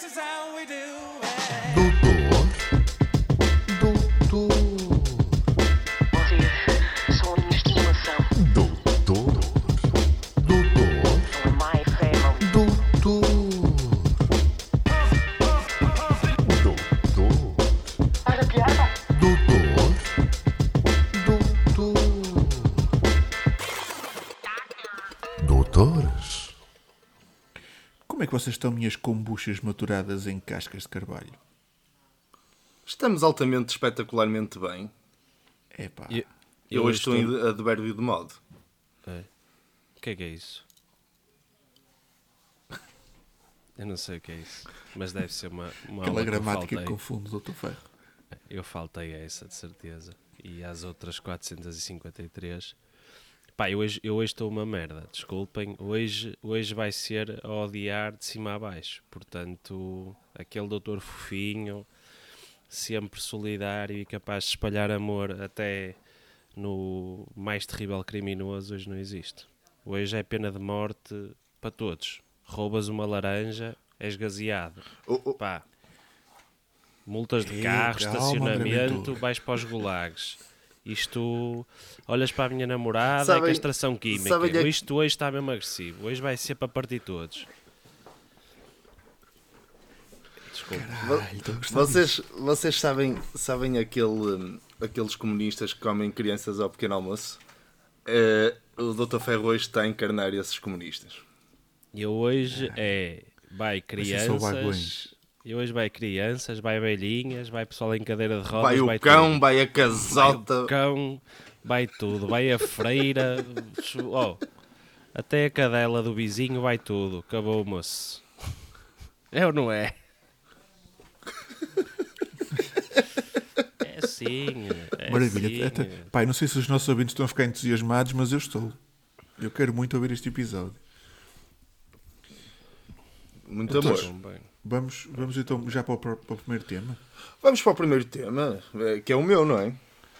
This is how we do minhas kombuchas maturadas em cascas de carvalho? Estamos altamente, espetacularmente bem. Epá, E- Eu, hoje estou em advérbio de modo. É. O que é que é isso? Eu não sei o que é isso, mas deve ser uma, uma aquela que eu gramática que faltei. confunde, doutor Ferro. Eu faltei a essa, de certeza. E às outras 453. Pá, eu hoje, eu hoje estou uma merda, desculpem. Hoje, hoje vai ser a odiar de cima a baixo. Portanto, aquele doutor fofinho, sempre solidário e capaz de espalhar amor até no mais terrível criminoso, hoje não existe. Hoje é pena de morte para todos. Roubas uma laranja, és gaseado. Oh, oh, Pá. Multas de Ei, carro, calma, estacionamento, vais para os gulags. Isto, olhas para a minha namorada, é Sabem- castração química. sabem a- Isto hoje está mesmo agressivo. Hoje vai ser para partir todos. Desculpa. Gostar vocês vocês sabem, sabem aquele, aqueles comunistas que comem crianças ao pequeno almoço? Eh, o Dr. Ferro hoje está a encarnar esses comunistas. E eu hoje é, vai só crianças, vagões. E hoje vai crianças, vai velhinhas, vai pessoal em cadeira de rodas, Vai o vai cão, tudo. vai a Vai casota. o cão, vai tudo, vai a freira, oh, até a cadela do vizinho, vai tudo. Acabou, moço. É ou não é? É assim. É Maravilha. assim. Até- pai, não sei se os nossos ouvintes estão a ficar entusiasmados, mas eu estou. Eu quero muito ouvir este episódio. Muito Doutor. amor. Vamos, vamos então já para o, para o primeiro tema. Vamos para o primeiro tema, eh, que é o meu, não é?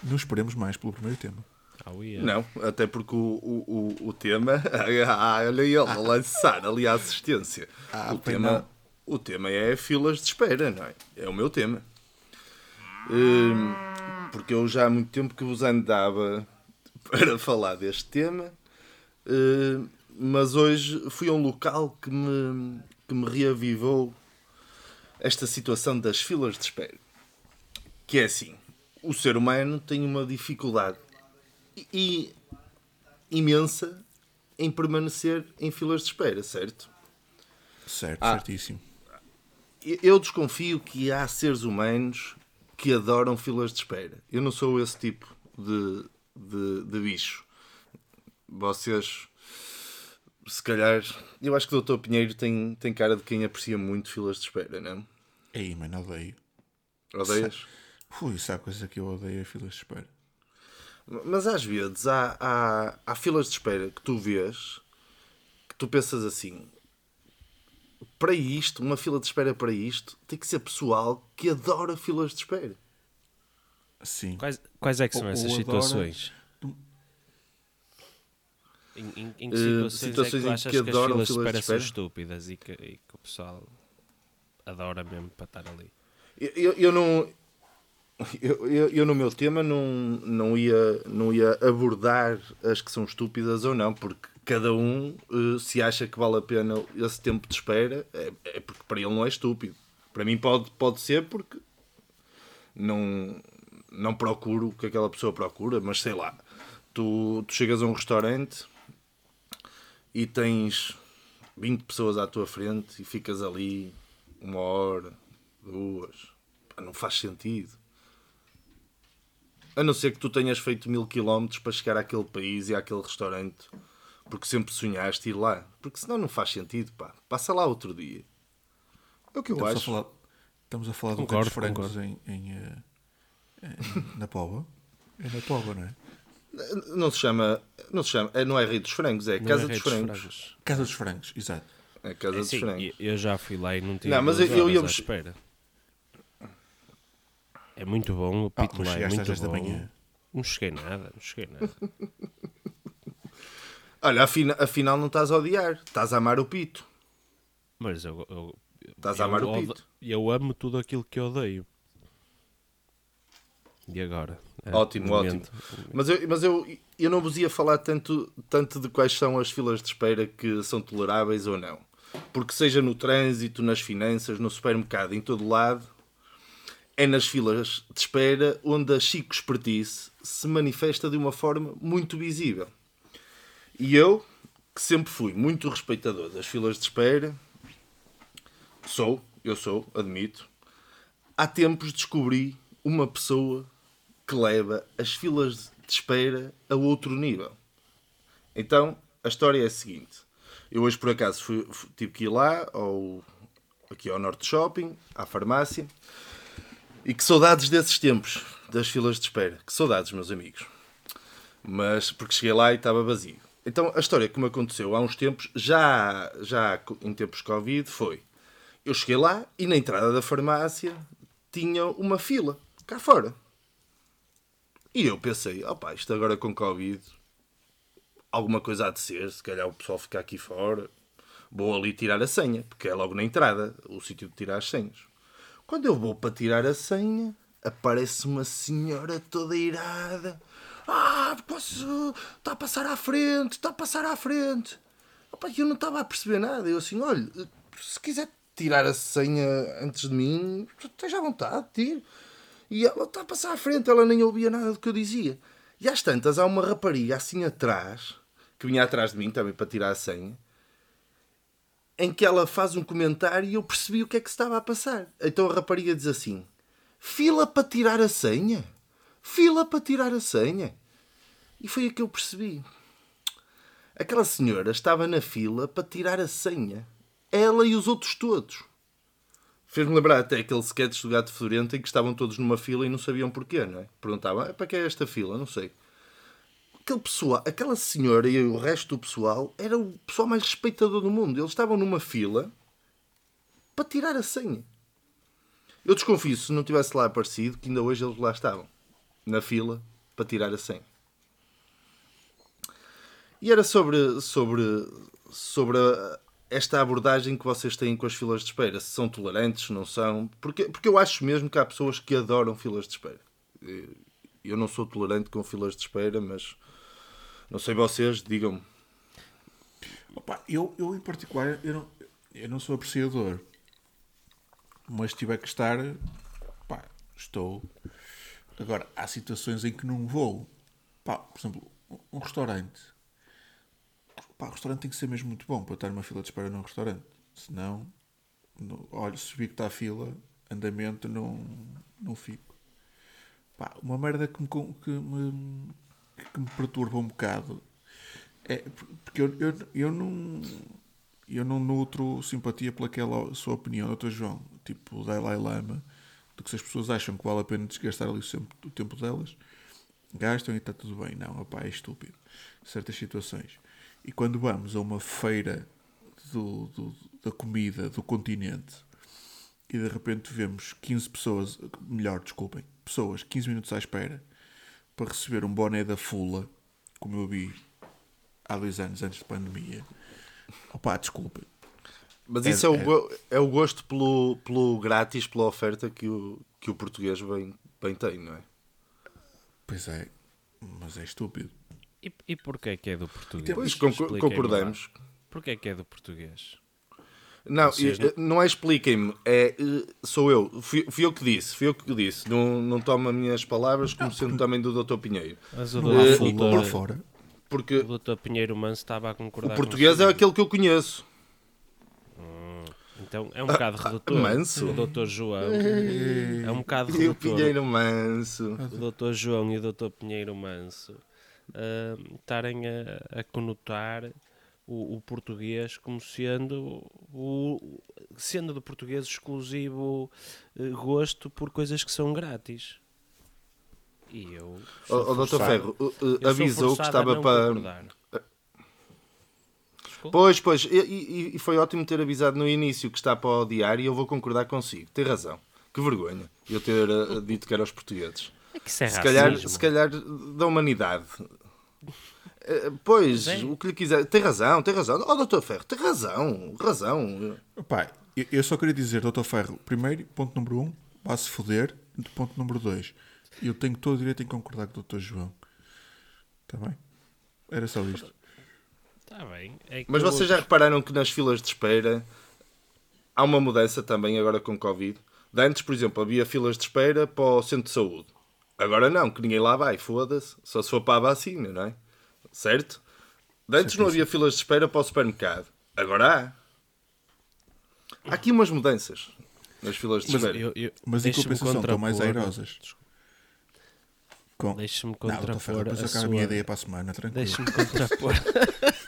Não esperemos mais pelo primeiro tema. Ah, uia. Não, até porque o, o, o, o tema. Ah, olha ele a lançar ali a assistência. Ah, o, tema, não. o tema é filas de espera, não é? É o meu tema. Hum, porque eu já há muito tempo que vos andava para falar deste tema, hum, mas hoje fui a um local que me, que me reavivou esta situação das filas de espera. Que é assim: o ser humano tem uma dificuldade e imensa em permanecer em filas de espera, certo? Certo, Ah. certíssimo. Eu desconfio que há seres humanos que adoram filas de espera. Eu não sou esse tipo de, de, de bicho. Vocês, se calhar, eu acho que o Dr. Pinheiro tem, tem cara de quem aprecia muito filas de espera, não? Ei, mano, odeio. Odeias? Ui, sabe coisa que eu odeio a filas de espera. Mas às vezes há, há, há filas de espera que tu vês que tu pensas assim: para isto, uma fila de espera para isto, tem que ser pessoal que adora filas de espera. Sim. Quais, quais é que são Ou- essas ou adora- situações? Em, em- em que situações, situações é em que tu achas que que, as filas espera? estúpidas e que, e que o pessoal adora mesmo para estar ali? Eu, eu, eu não. Eu, eu, eu no meu tema não, não, ia, não ia abordar as que são estúpidas ou não, porque cada um, eh, se acha que vale a pena esse tempo de espera, é, é porque para ele não é estúpido. Para mim pode, pode ser porque não, não procuro o que aquela pessoa procura, mas sei lá, tu, tu chegas a um restaurante e tens 20 pessoas à tua frente e ficas ali uma hora, duas, Pá, não faz sentido. A não ser que tu tenhas feito mil quilómetros para chegar àquele país e àquele restaurante, porque sempre sonhaste ir lá. Porque senão não faz sentido, pá. Passa lá outro dia. É o que eu Estamos a acho. falar, estamos a falar Concordo, do frangos em, em, eh, em- na Póvoa. É na Póvoa, não é? Não se chama. Não se chama. é- Não é Rei dos Frangos, é Não Casa é dos rei Frangos. Casa dos Frangos, exato. É Casa É dos assim, Frangos. eu já fui lá e não tive Não, mas eu- eu ia- espera. É muito bom, o pito mas lá é muito 10 da bom. manhã. Não cheguei nada, não cheguei nada. Olha, afina- afinal não estás a odiar, estás a amar o pito. Mas eu, eu, Estás a amar o ode- Pito. Eu amo tudo aquilo que odeio. E agora? É, Ótimo, ótimo. Mas, eu, mas eu, eu não vos ia falar tanto, tanto de quais são as filas de espera que são toleráveis ou não. Porque seja no trânsito, nas finanças, no supermercado, em todo lado, é nas filas de espera onde a chico expertise se manifesta de uma forma muito visível. E eu, que sempre fui muito respeitador das filas de espera, sou, eu sou, admito, há tempos descobri uma pessoa que leva as filas de espera a outro nível. Então, a história é a seguinte. Eu hoje, por acaso, fui, tive que ir lá, ao, aqui ao Norte Shopping, à farmácia, e que saudades desses tempos, das filas de espera. Que saudades, meus amigos. Mas, porque cheguei lá e estava vazio. Então, a história que me aconteceu há uns tempos, já, já em tempos Covid, foi... Eu cheguei lá e na entrada da farmácia tinha uma fila, cá fora. E eu pensei, opá, isto agora com Covid, alguma coisa há de ser, se calhar o pessoal fica aqui fora, vou ali tirar a senha, porque é logo na entrada, o sítio de tirar as senhas. Quando eu vou para tirar a senha, aparece uma senhora toda irada. Ah, posso... Está a passar à frente, está a passar à frente. Opa, eu não estava a perceber nada. Eu assim, olha, se quiser tirar a senha antes de mim, esteja à vontade, tire. E ela está a passar à frente, ela nem ouvia nada do que eu dizia. E às tantas há uma rapariga assim atrás, que vinha atrás de mim também para tirar a senha, em que ela faz um comentário e eu percebi o que é que se estava a passar. Então a rapariga diz assim: Fila para tirar a senha? Fila para tirar a senha? E foi aí que eu percebi. Aquela senhora estava na fila para tirar a senha. Ela e os outros todos. Fez-me lembrar até aquele sketch do Gato Fedorento em que estavam todos numa fila e não sabiam porquê, não é? Perguntavam, "Ah, para que é esta fila? Não sei. Aquele pessoal, aquela senhora e o resto do pessoal era o pessoal mais respeitador do mundo. Eles estavam numa fila para tirar a senha. Eu desconfio, se não tivesse lá aparecido, que ainda hoje eles lá estavam. Na fila para tirar a senha. E era sobre, sobre, sobre a- esta abordagem que vocês têm com as filas de espera. Se são tolerantes, se não são. Porque, porque eu acho mesmo que há pessoas que adoram filas de espera. Eu não sou tolerante com filas de espera, mas não sei vocês, digam-me. Eu, eu em particular, eu não, eu não sou apreciador. Mas tiver que estar, pá, estou. Agora, há situações em que não vou. Pá, por exemplo, um restaurante. Pá, o restaurante tem que ser mesmo muito bom para estar numa fila de espera num restaurante. Senão, no, olha, se vi que está a fila, andamento, não, não fico. Pá, uma merda que me, que me, que me perturba um bocado é porque eu, eu, eu não eu não nutro simpatia pelaquela sua opinião, Dr. João, tipo o Dalai Lama, de que se as pessoas acham que vale a pena desgastar ali sempre o tempo delas, gastam e está tudo bem. Não, opá, é estúpido. Certas situações. E quando vamos a uma feira do, do- da comida do continente e de repente vemos 15 pessoas, melhor, desculpem, pessoas 15 minutos à espera para receber um boné da Fula, como eu vi há dois anos antes da pandemia. Opá, desculpem. Mas É- isso é, o, é- go- é o gosto pelo, pelo grátis, pela oferta que o, que o português bem, bem tem, não é? Pois é, mas é estúpido. E, e porquê que é do português? Pois, con- Expliquem-me concordamos. Porquê que é do português? Não, eh, não é expliquem-me, é eh, sou eu, fui, fui eu que disse, fui eu que disse, não, não toma minhas palavras como sendo também do Dr. Pinheiro. Mas o doutor, Fula lá fora. Porque o doutor Pinheiro Manso estava a concordar o português é aquele que eu conheço. Então é um bocado redutor. manso. O doutor João é um bocado E o redutor. Pinheiro Manso. o doutor João e o doutor Pinheiro Manso ah, estarem a, a conotar o, o português como sendo o sendo do português exclusivo eh, gosto por coisas que são grátis. E eu O, o Dr. Ferro eu sou avisou que estava para. concordar. Desculpa. Pois, pois, e, e- e foi ótimo ter avisado no início que está para odiar e eu vou concordar consigo. Tem razão. Que vergonha eu ter eh, dito que era os portugueses. É que isso é se, calhar, se calhar da humanidade. Eh, Pois, é. o que lhe quiser. Tem razão, tem razão. Oh, doutor Ferro, tem razão, razão. Opá, eu- só queria dizer, Dr. Ferro, primeiro, ponto número um, vá-se foder. Ponto número dois, eu tenho todo o direito em concordar com o Dr. João. Está bem? Era só isto. Está bem. É que Mas vocês já repararam que nas filas de espera há uma mudança também agora com Covid? De antes, por exemplo, havia filas de espera para o centro de saúde. Agora não, que ninguém lá vai, foda-se. Só se for para a vacina, não é? Certo? Antes não havia filas de espera para o supermercado. Agora há. Há aqui umas mudanças nas filas de Mas, espera. eu, eu, Mas em compensação, estão mais airosas. Com... Deixa-me Não, contrapor depois a acaba a sua... minha ideia para a semana, tranquilo. Deixa-me contrapor.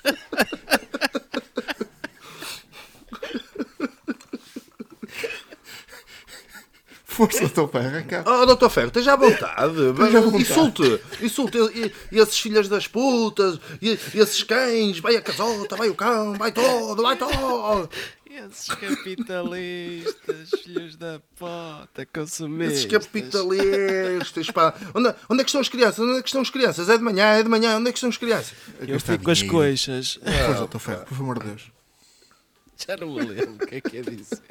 Força, Dr. Ferro, arranca. Oh, doutor Ferro, esteja à vontade. Esteja à vontade. Insulte. Insulte e, e esses filhas das putas, e, e esses cães. Vai a casota, vai o cão, vai todo, vai todo. Esses capitalistas, filhos da puta, consumistas. Esses capitalistas, pá. Onde, onde é que estão as crianças? Onde é que estão as crianças? É de manhã, é de manhã. Onde é que estão as crianças? Eu fico com as coixas. Força, Dr. Ferro, por amor de Deus. Já não me lembro o que é que é disso.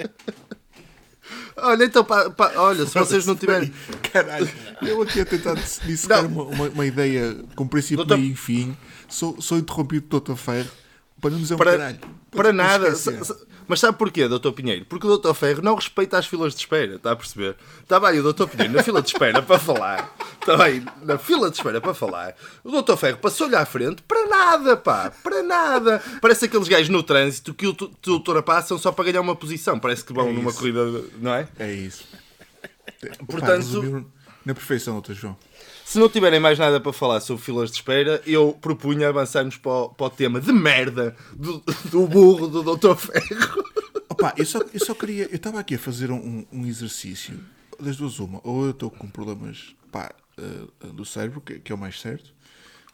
Olha, então, pá, pá, olha, se vocês não tiverem... Caralho, eu aqui a tentar dissecar uma, uma, uma ideia com princípio, Doutor- meio e fim, sou, sou interrompido do Dr. Ferro para não dizer um Para, caralho. para não nada. s- Mas sabe porquê, doutor Pinheiro? Porque o doutor Ferro não respeita as filas de espera, está a perceber? Está bem o doutor Pinheiro na fila de espera para falar. Está bem, na fila de espera para falar. O doutor Ferro passou-lhe à frente para nada, pá. Para nada. Parece aqueles gajos no trânsito que o te ultrapassam só para ganhar uma posição. Parece que vão É numa corrida, não é? É isso. Portanto- na perfeição, Dr. João. Se não tiverem mais nada para falar sobre filas de espera, eu propunha avançarmos para o, para o tema de merda do, do burro do doutor Ferro. Opa, eu só, eu só queria. Eu estava aqui a fazer um, um exercício das duas, uma. Ou eu estou com problemas pá, eh, do cérebro, que, que é o mais certo,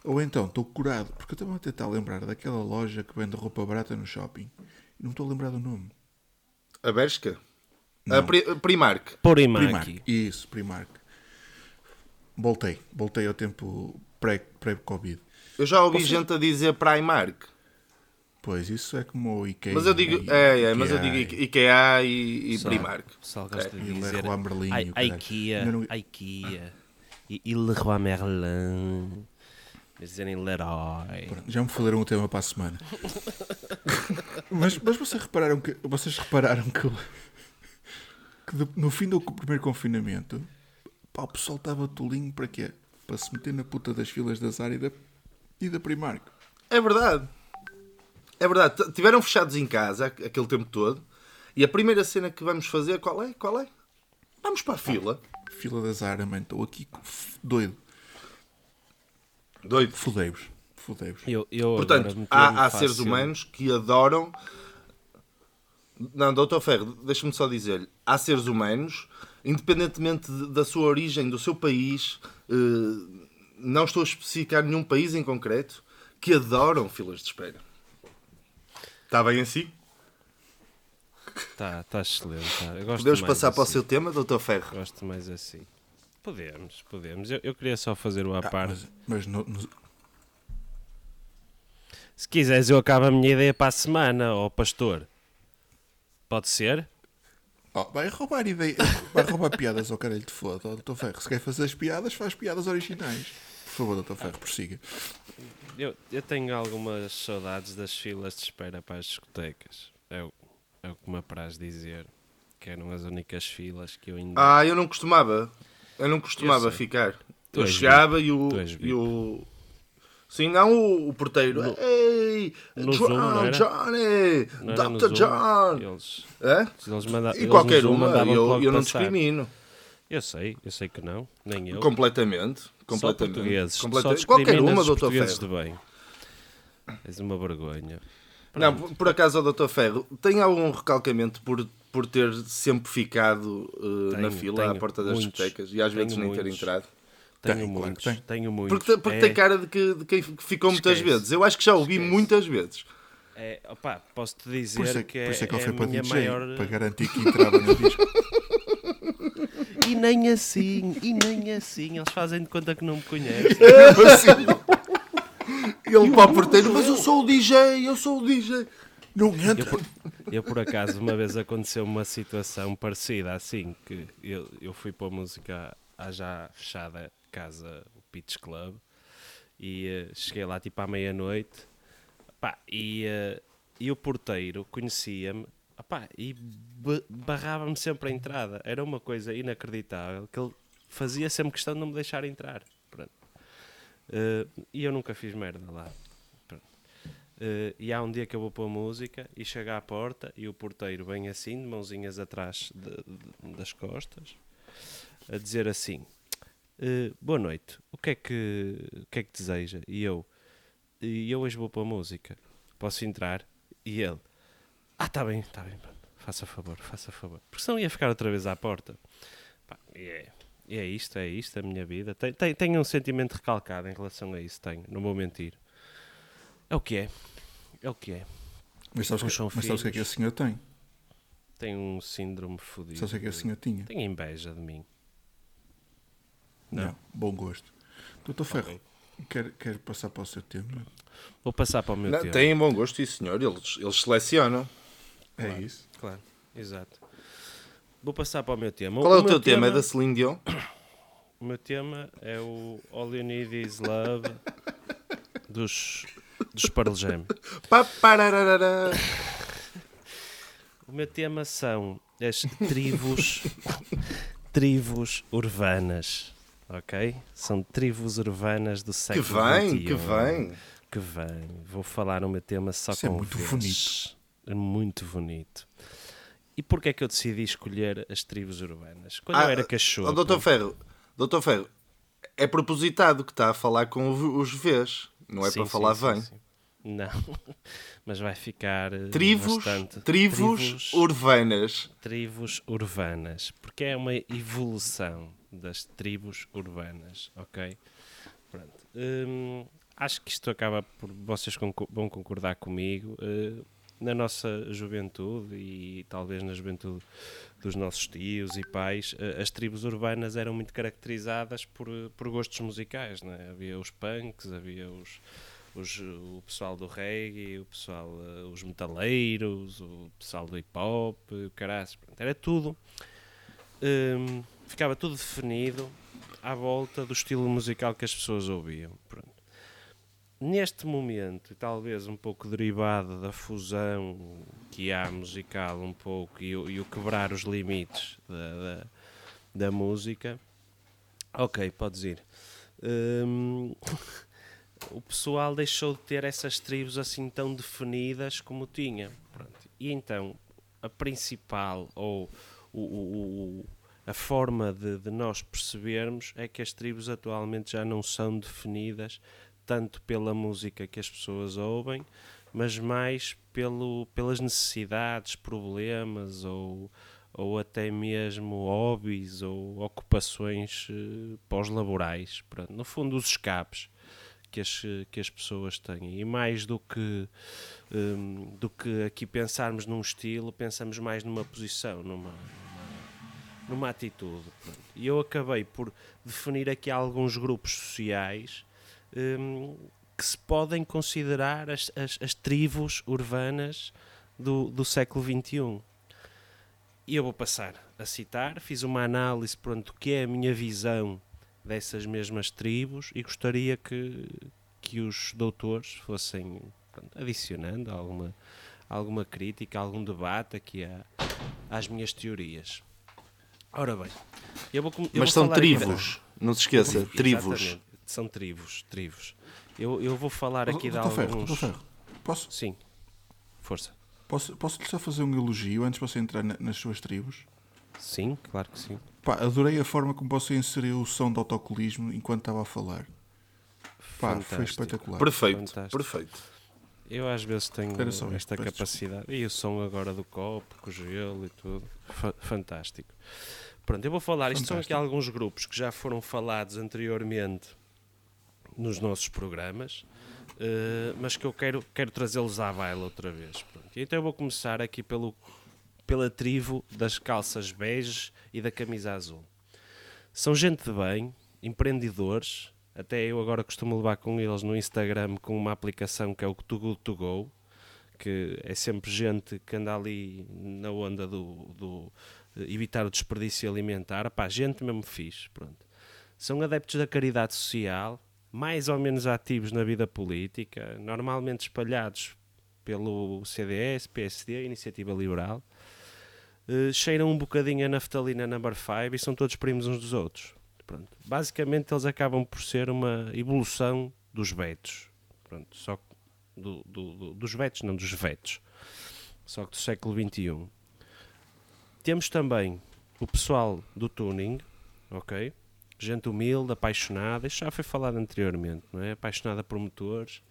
ou então estou curado, porque eu estava a tentar lembrar daquela loja que vende roupa barata no shopping e não estou a lembrar do nome. A Bershka? A Pri- Primark. Por Primark. Imaki. Isso, Primark. Voltei. Voltei ao tempo pré- pré-Covid. Eu já ouvi gente a dizer Primark. pois, isso é como o IKEA. Mas eu digo, e- é, é, mas eu IKEA digo IKEA e, e Só- Primark. O pessoal gosta de E dizer Merlin e o caralho. IKEA, não- IKEA e, e Leroy Merlin. Eles dizerem Leroy. Já me foderam o tema para a semana. mas, mas vocês repararam que vocês repararam que, que de- no fim do primeiro confinamento pá, o pessoal estava tolinho para quê? Para se meter na puta das filas da Zara e da, e da Primark. É verdade. É verdade. Tiveram fechados em casa aqu- aquele tempo todo. E a primeira cena que vamos fazer, qual é? Qual é? Vamos para a fila. Fila da Zara, mano, estou aqui doido. Doido. Fudei-vos. Fudei-vos. Eu, eu Portanto, há, há seres humanos que adoram. Não, doutor Ferro, deixa-me só dizer-lhe. Há seres humanos, independentemente de- da sua origem, do seu país, eh, não estou a especificar nenhum país em concreto, que adoram filas de espera. Está bem assim? Tá, tá excelente. Tá. Eu gosto Podemos mais passar para o assim. seu tema, doutor Ferro? Gosto mais assim. Podemos, podemos. Eu, eu queria só fazer o à Ah, parte. mas mas no- no- Se quiseres, eu acabo a minha ideia para a semana, ó pastor. Pode ser? Oh, vai roubar ideia, vai roubar piadas ao caralho de foda, doutor Ferro. Se quer fazer as piadas, faz piadas originais. Por favor, doutor Ferro, prossiga. Eu, eu tenho algumas saudades das filas de espera para as discotecas. É o, é o que me apraz dizer. Que eram as únicas filas que eu ainda. Ah, eu não costumava. Eu não costumava ficar. Tu Eu chegava e o, e o. Sim, não o, o porteiro. Ei, no John, Zoom? Johnny, Não no Dr. John. Eles, É? eles manda, E eles qualquer no uma, eu, eu não discrimino. Eu sei, eu sei que não. Nem eu. Completamente. Só Completamente. portugueses. Completamente. Só Qualquer uma, doutor Ferro. de bem. És uma vergonha. Não, por- acaso, doutor Ferro, tem algum recalcamento por, por ter sempre ficado eh, Tenho, na fila à porta das muitos. discotecas e às vezes nem ter muitos. entrado? Tenho Tem, claro muitos, que tem. tenho muitos. Porque, porque É- tem cara de, que, de quem ficou muitas Esquece. vezes. Eu acho que já ouvi Esquece. muitas vezes. É, opá, posso-te dizer Por isso é que é, por isso é que ele é foi a para DJ, maior... para garantir que entrava no disco. E nem assim, e nem assim. Eles fazem de conta que não me conhecem. E ele para o porteiro, mas eu sou o DJ, eu sou o DJ. Não entra. Eu, por acaso, uma vez aconteceu uma situação parecida assim, que eu, eu fui para a música à já fechada casa, o Pitch Club, e eh, cheguei lá tipo à meia-noite, e, eh, e o porteiro conhecia-me, e ba- barrava-me sempre a entrada. Era uma coisa inacreditável, que ele fazia sempre questão de não me deixar entrar. Eh, e eu nunca fiz merda lá. Eh, e há um dia que eu vou pôr música e chego à porta e o porteiro vem assim, de mãozinhas atrás de- de- das costas, a dizer assim: eh, Boa noite, o que, é que, o que é que deseja? E eu, e eu hoje vou pôr música, posso entrar? E ele, Ah, está bem, está bem, pronto. faça favor, faça favor, porque senão ia ficar outra vez à porta. Pá, e é, é isto, é isto, a minha vida. Tem- tem- Tenho um sentimento recalcado em relação a isso, tenho, não vou mentir. É o que é, é o que é. Mas sabes, que, mas sabes o que é que esse senhor tem? Tenho um síndrome fodido. Sabes o que é que esse senhor tinha? Tenho inveja de mim. Não. Não. Bom gosto. Doutor Ferro, quer, quer passar para o seu tema? Vou passar para o meu Não, tema. têm bom gosto, sim senhor. Eles, eles selecionam. É isso? Claro, exato. Vou passar para o meu tema. Qual é o, teu tema? É da Celine Dion? O meu tema é o All You Need Is Love dos, dos Pearl Jam. O meu tema são as tribos, tribos urbanas, ok? São tribos urbanas do Que século vem, XXI. que vem. Que vem. Vou falar o meu tema só Isso é com muito vezes. É muito bonito. E porquê é que eu decidi escolher as tribos urbanas? Quando eu era cachorro... Ó, Doutor Ferro, Doutor Ferro, é propositado que está a falar com os Vs. Não é Sim, para sim, falar sim, sim. Não, mas vai ficar eh, Tribos, bastante. tribos, tribos, urbanas. tribos urbanas, porque é uma evolução das tribos urbanas, ok? Pronto. Hum, acho que isto acaba por vocês conco- vão concordar comigo. eh, na nossa juventude e talvez na juventude dos nossos tios e pais, eh, as tribos urbanas eram muito caracterizadas por, por gostos musicais. Né? Havia os punks, havia os, os- o pessoal do reggae, o pessoal, eh, os metaleiros, o pessoal do hip hop, o caraças. Era tudo. hum, ficava tudo definido à volta do estilo musical que as pessoas ouviam. Pronto. Neste momento, e talvez um pouco derivado da fusão que há musical, um pouco, e, e o quebrar os limites da, da, da música, ok, podes ir. Hum, o pessoal deixou de ter essas tribos assim tão definidas como tinha. Pronto. E então, a principal, ou o- o- a forma de, de nós percebermos é que as tribos atualmente já não são definidas tanto pela música que as pessoas ouvem, mas mais pelo, pelas necessidades, problemas ou, ou até mesmo hobbies ou ocupações eh, pós-laborais. No fundo, os escapes que as, que as pessoas têm. E mais do que, hum, do que aqui pensarmos num estilo, pensamos mais numa posição, numa, numa, atitude. E eu acabei por definir aqui alguns grupos sociais hum, que se podem considerar as, as, as tribos urbanas do, do século XXI. E eu vou passar a citar, fiz uma análise pronto, que é a minha visão dessas mesmas tribos e gostaria que, que os doutores fossem pronto, adicionando alguma, alguma crítica, algum debate aqui a, às minhas teorias. Ora bem, eu vou, eu Mas vou são falar aqui da- tribos. Não se esqueça, tribos. Exatamente, São tribos, tribos. Eu, eu vou falar aqui de Ferro, alguns... doutor Ferro, posso, Sim, força. posso, posso só fazer um elogio antes de você entrar na- nas suas tribos? Sim, claro que sim. Pá, adorei a forma como você inseriu o som do autocolismo enquanto estava a falar. Pá, foi Fantástico. espetacular. Perfeito, Fantástico. perfeito. Eu às vezes tenho só esta capacidade. E o som agora do copo, com o gelo e tudo. Fa- fantástico. Pronto, eu vou falar. Isto são aqui alguns grupos que já foram falados anteriormente nos nossos programas, eh, mas que eu quero, quero trazê-los à baila outra vez. Pronto. Então eu vou começar aqui pelo, pela tribo das calças bege e da camisa azul. São gente de bem, empreendedores. Até eu agora costumo levar com eles no Instagram com uma aplicação que é o Too Good To Go, que é sempre gente que anda ali na onda do, do evitar o desperdício alimentar, pá, gente mesmo fixe, pronto. São adeptos da caridade social, mais ou menos ativos na vida política, normalmente espalhados pelo CDS, PSD, Iniciativa Liberal. Eh, cheiram um bocadinho a naftalina number 5 e são todos primos uns dos outros. Pronto. Basicamente eles acabam por ser uma evolução dos vetos. Pronto, só do, do- do- dos vetos, não dos vetos. Só que do século XXI. Temos também o pessoal do tuning, ok? Gente humilde, apaixonada, isto já foi falado anteriormente, não é? Apaixonada por motores,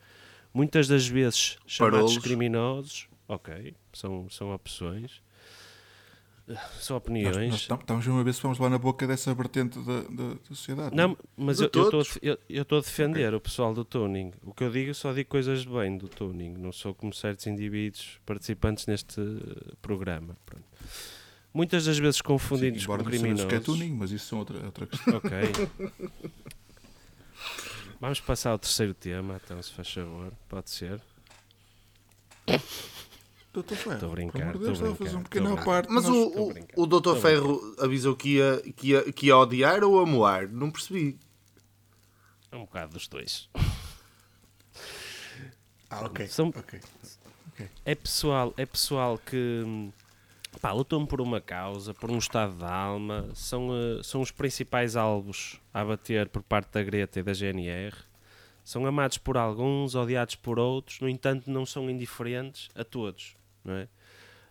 muitas das vezes chamados Parolos. criminosos, ok, são, são opções, são Nós, opiniões. nós tam- estamos mesmo a ver se vamos lá na boca dessa vertente da, da, da sociedade. Não, mas De eu estou eu, eu estou a defender o pessoal do tuning. O que eu digo, só digo coisas de bem do tuning. Não sou como certos indivíduos participantes neste programa. Pronto. Muitas das vezes Sim, confundidos embora com o que é criminosos. tuning, mas isso são outra, outra questão. Ok. Vamos passar ao terceiro tema, então, se faz favor. Pode ser. Doutor Ferro, Estou a brincar, estou a fazer um brincar, pequeno parte. Mas nós- o, o, brincar. o a Ferro avisou que ia, que, ia, que ia odiar ou amoar? Não percebi. É um bocado dos dois. Ah, ok. São- ok. É pessoal, é pessoal que pá, lutam por uma causa, por um estado de alma, são, eh, são os principais alvos a bater por parte da Greta e da GNR. São amados por alguns, odiados por outros, no entanto, não são indiferentes a todos. Não é?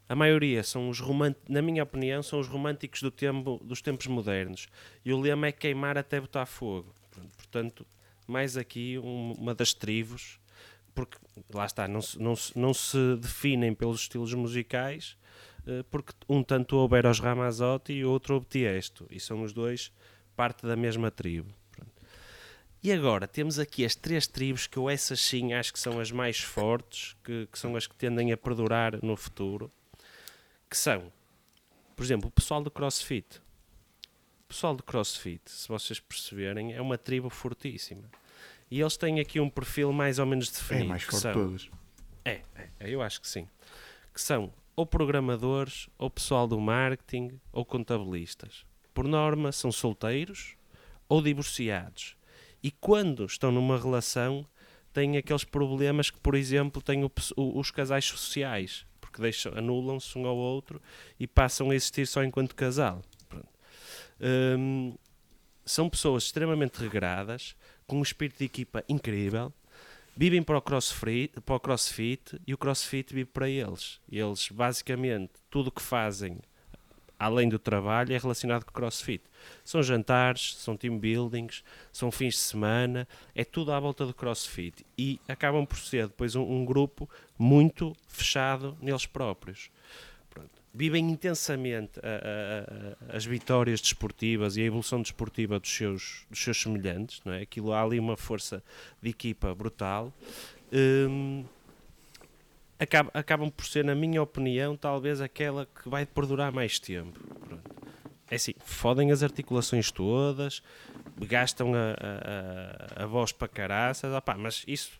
A maioria são os românticos, na minha opinião, são os românticos do tempo, dos tempos modernos. E o lema é queimar até botar fogo. Portanto, mais aqui um- uma das tribos porque lá está, não se, não se, não se definem pelos estilos musicais, porque um tanto houver aos Ramazotti e o outro houve Tiesto, e são os dois parte da mesma tribo. E agora temos aqui as três tribos que eu essas sim acho que são as mais fortes, que, que são as que tendem a perdurar no futuro, que são, por exemplo, o pessoal do CrossFit. O pessoal do CrossFit, se vocês perceberem, é uma tribo fortíssima. E eles têm aqui um perfil mais ou menos É definido. mais que forte são- todas. é, é, é, eu acho que sim. Que são ou programadores, ou pessoal do marketing, ou contabilistas. Por norma, são solteiros ou divorciados. E quando estão numa relação, têm aqueles problemas que, por exemplo, têm o os casais sociais, porque anulam-se um ao outro e passam a existir só enquanto casal. Hum, são pessoas extremamente regradas, com um espírito de equipa incrível, vivem para o, crossfit, para o crossfit e o crossfit vive para eles. Eles, basicamente, tudo o que fazem, além do trabalho, é relacionado com o crossfit. São jantares, são team buildings, são fins de semana, é tudo à volta do crossfit. E acabam por ser depois um, um grupo muito fechado neles próprios. Vivem intensamente a- a- a- as vitórias desportivas e a evolução desportiva dos seus, dos seus semelhantes, não é? Aquilo há ali uma força de equipa brutal. Hum, acaba- acabam por ser, na minha opinião, talvez aquela que vai perdurar mais tempo. Pronto. É assim, fodem as articulações todas, gastam a- a voz para caraças, opá, mas isso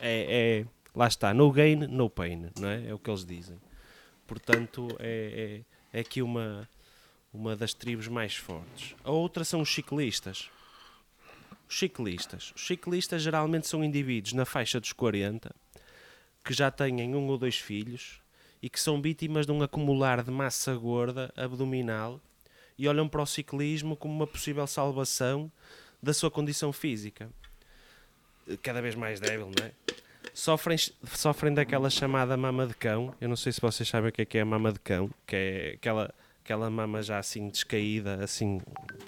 é, é- Lá está, no gain, no pain, não é? É o que eles dizem. Portanto, é, é, é aqui uma, uma das tribos mais fortes. A outra são os ciclistas. Os ciclistas. Os ciclistas geralmente são indivíduos na faixa dos 40 que já têm um ou dois filhos e que são vítimas de um acumular de massa gorda abdominal e olham para o ciclismo como uma possível salvação da sua condição física. Cada vez mais débil, não é? Sofrem, sofrem daquela chamada mama de cão. Eu não sei se vocês sabem o que é que é a mama de cão, que é aquela, aquela mama já assim descaída, assim,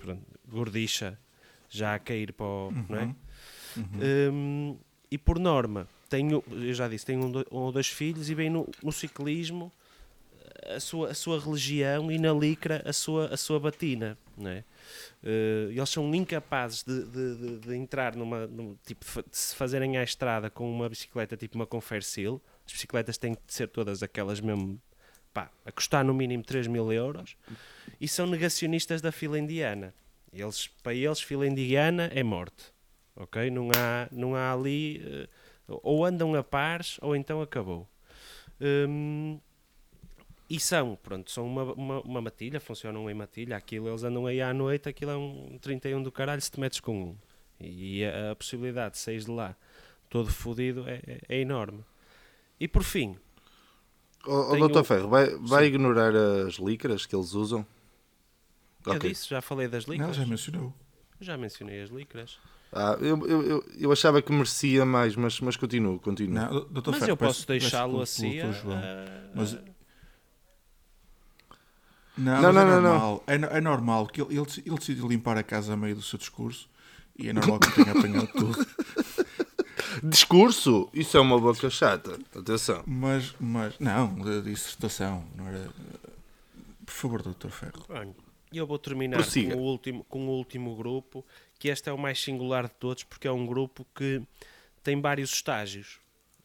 pronto, gordicha, já a cair para o. Não é? Hum, e por norma, tenho, eu já disse, tenho um, um ou dois filhos e vem no, no ciclismo a sua, a sua religião e na licra a sua, a sua batina. Não é? Eh, eles são incapazes de, de- de- de entrar numa, num tipo de de se fazerem à estrada com uma bicicleta tipo uma Confersil. As bicicletas têm que ser todas aquelas mesmo pá, a custar no mínimo 3 mil euros e são negacionistas da fila indiana. Eles, para eles, fila indiana é morte. Ok? Não há, não há ali. eh, ou andam a pares ou então acabou. Hum, e são, pronto, são uma, uma, uma matilha, funcionam em matilha, aquilo eles andam aí à noite, aquilo é um 31 do caralho se te metes com um. E a, a possibilidade de sair de lá todo fodido é, é- é enorme. E por fim, Tenho- Dr. Ferro, vai, vai ignorar as licras que eles usam? eu Ok. disse, já falei das Não, licras. já mencionou. Já mencionei as licras. Ah, eu, eu, eu, eu achava que merecia mais, mas, mas continuo, continuo. Não, doutor Mas Ferro, eu posso deixá-lo assim. ah, Mas- Não, Não, não, é não, não. normal. É, é normal que ele, ele, ele decidiu limpar a casa a meio do seu discurso e é normal que tenha apanhado tudo. Discurso? Isso é uma boca chata. Atenção. Mas, mas não, de dissertação, não era. Por favor, doutor Ferro. E eu vou terminar Prossiga. com o, último, com o último grupo, que este é o mais singular de todos, porque é um grupo que tem vários estágios.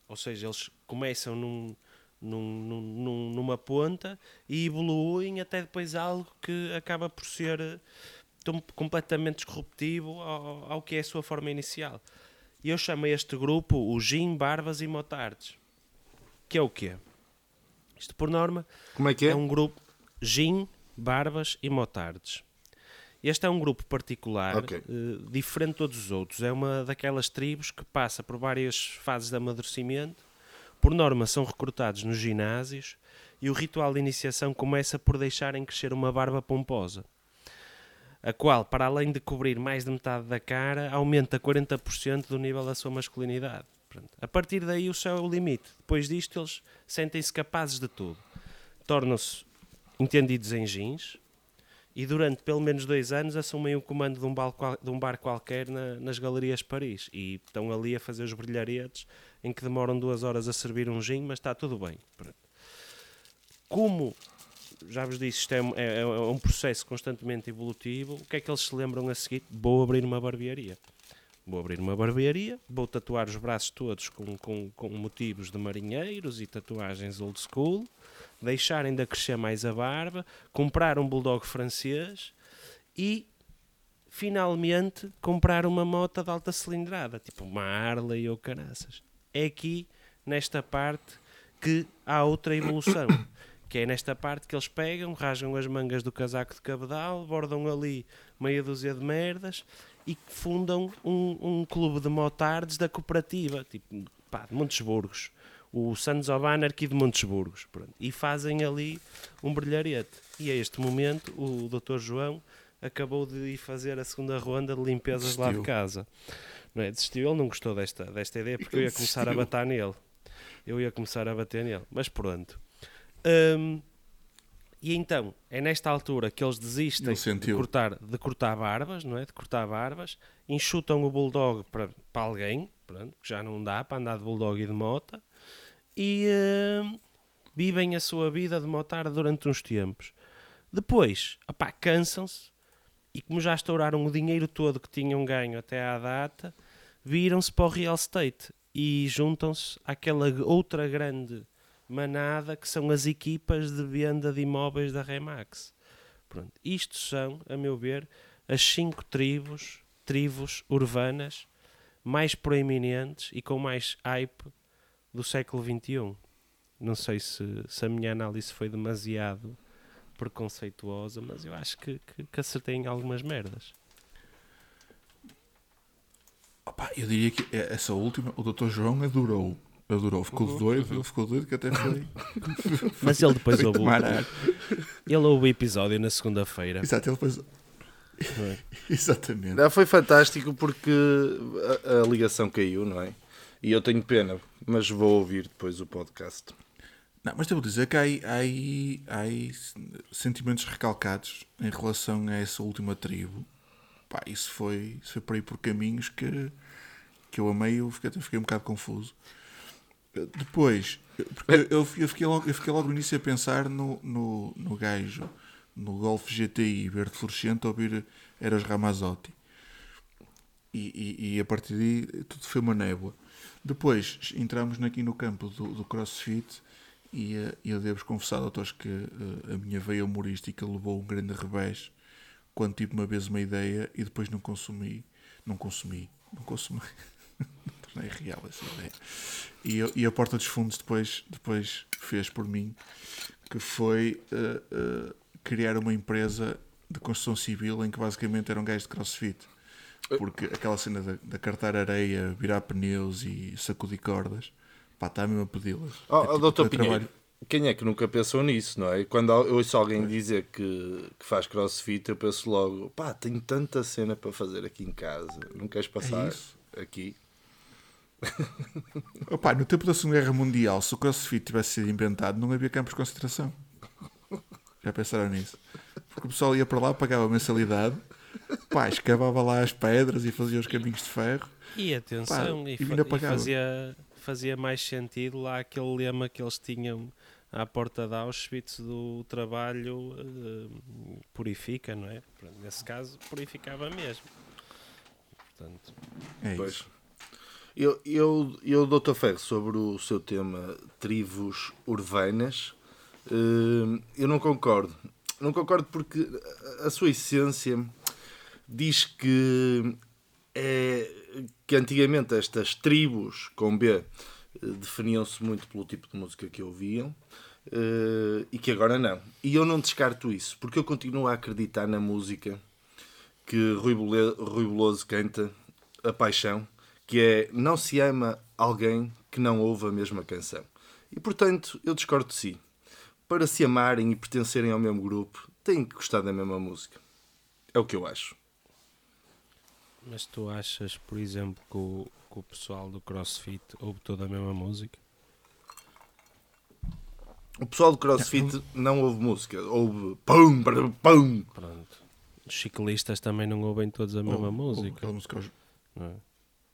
Ou seja, eles começam num, num- num- num- numa ponta e evoluem até depois algo que acaba por ser eh, tão completamente disruptivo ao, ao que é a sua forma inicial. E eu chamo este grupo o Gin, Barbas e Motards. Que é o quê? Isto por norma Como é que é? é um grupo Gin, Barbas e Motardes. Este é um grupo particular, Ok. eh, diferente de todos os outros. É uma daquelas tribos que passa por várias fases de amadurecimento. Por norma, são recrutados nos ginásios e o ritual de iniciação começa por deixarem crescer uma barba pomposa, a qual, para além de cobrir mais de metade da cara, aumenta 40% do nível da sua masculinidade. A partir daí, o céu é o limite. Depois disto, eles sentem-se capazes de tudo. Tornam-se entendidos em jeans e durante pelo menos dois anos assumem o comando de um, bar qualquer na- nas galerias de Paris e estão ali a fazer os brilharetes em que demoram duas horas a servir um gin, mas está tudo bem. Como já vos disse, isto é, é- é um processo constantemente evolutivo, o que é que eles se lembram a seguir? Vou abrir uma barbearia. Vou abrir uma barbearia, vou tatuar os braços todos com, com, com motivos de marinheiros e tatuagens old school, deixarem de crescer mais a barba, comprar um bulldog francês e finalmente comprar uma moto de alta cilindrada, tipo uma Harley ou caraças. É aqui, nesta parte, que há outra evolução. Que é nesta parte que eles pegam, rasgam as mangas do casaco de cabedal, bordam ali meia dúzia de merdas e fundam um, um clube de motards da cooperativa, tipo, pá, de Montesburgos. O Sons of Anarchy de Montesburgos. pronto. E fazem ali um brilharete. E a este momento, o Dr. João acabou de ir fazer a segunda ronda de limpezas lá de casa. Não é? Desistiu, ele não gostou desta, desta ideia porque eu ia começar a bater nele. Eu ia começar a bater nele. Mas pronto. Hum, e então, é nesta altura que eles desistem de cortar, de cortar barbas, não é? De cortar barbas, enxutam o bulldog para, para alguém, pronto, que já não dá para andar de bulldog e de mota, e hum, vivem a sua vida de motar durante uns tempos. Depois, opá, cansam-se e como já estouraram o dinheiro todo que tinham ganho até à data, viram-se para o real estate e juntam-se àquela outra grande manada que são as equipas de venda de imóveis da Remax. Pronto. Isto são, a meu ver, as cinco tribos, tribos urbanas mais proeminentes e com mais hype do século XXI. Não sei se, se a minha análise foi demasiado preconceituosa, mas eu acho que, que, que acertei em algumas merdas. Opa, eu diria que é- essa última, o Dr. João adorou. Adorou, ficou doido, ele ficou doido que até foi. Mas ele depois ouve, ele ouve o episódio na segunda-feira. Exato, ele depois. não é? Exatamente. Ah, Foi fantástico porque a, a ligação caiu, não é? E eu tenho pena, mas vou ouvir depois o podcast. Não, mas devo dizer que há, há, há aí sentimentos recalcados em relação a essa última tribo. Pá, isso foi, isso foi por por caminhos que, que eu amei eu fiquei, fiquei um bocado confuso. Depois, porque eu, eu fiquei logo, eu fiquei logo no início a pensar no, no, no gajo, no Golf GTI verde fluorescente ouvir Eros Ramazzotti. E, e, e a partir daí tudo foi uma névoa. Depois entramos aqui no campo do, do crossfit e eh, eu devo confessar, doutores, que eh, a minha veia humorística levou um grande revés quando tive uma vez uma ideia e depois não consumi. Não consumi. Não consumi. não é real essa ideia. E, eu- e a Porta dos Fundos depois, depois fez por mim, que foi eh, eh, criar uma empresa de construção civil em que basicamente eram gajos de crossfit. Porque aquela cena da, da cartar areia, virar pneus e sacudir cordas, pá, está mesmo a pedi-las. Oh, É tipo, doutor Pinheiro, trabalho- quem é que nunca pensou nisso, não é? Quando eu ouço alguém dizer que, que faz crossfit, eu penso logo, pá, tenho tanta cena para fazer aqui em casa, não queres passar É isso. aqui? Opa, no tempo da Segunda Guerra Mundial, se o CrossFit tivesse sido inventado, não havia campos de concentração. Já pensaram nisso? Porque o pessoal ia para lá, pagava mensalidade, pá, escavava lá as pedras e fazia os caminhos de ferro. E atenção, Pá, e, e fa- e fazia, fazia mais sentido lá aquele lema que eles tinham à porta de Auschwitz do trabalho eh, purifica, não é? Nesse caso, purificava mesmo. Portanto, É Pois. isso. Eu, eu, eu Dr. Ferro, sobre o seu tema tribos urbanas, eh, eu não concordo. Não concordo porque a- a sua essência diz que, é, que antigamente estas tribos, com B, eh, definiam-se muito pelo tipo de música que ouviam eh, e que agora não. E eu não descarto isso, porque eu continuo a acreditar na música que Rui, Bole- Rui Veloso canta, A Paixão, que é Não se ama alguém que não ouve a mesma canção. E portanto, eu discordo de si. Para se amarem e pertencerem ao mesmo grupo, têm que gostar da mesma música. É o que eu acho. mas tu achas, por exemplo, que o, que o pessoal do CrossFit ouve toda a mesma música? O pessoal do CrossFit não ouve música, ouve pum, pum. Pronto. Os ciclistas também não ouvem todos a mesma música. música não é?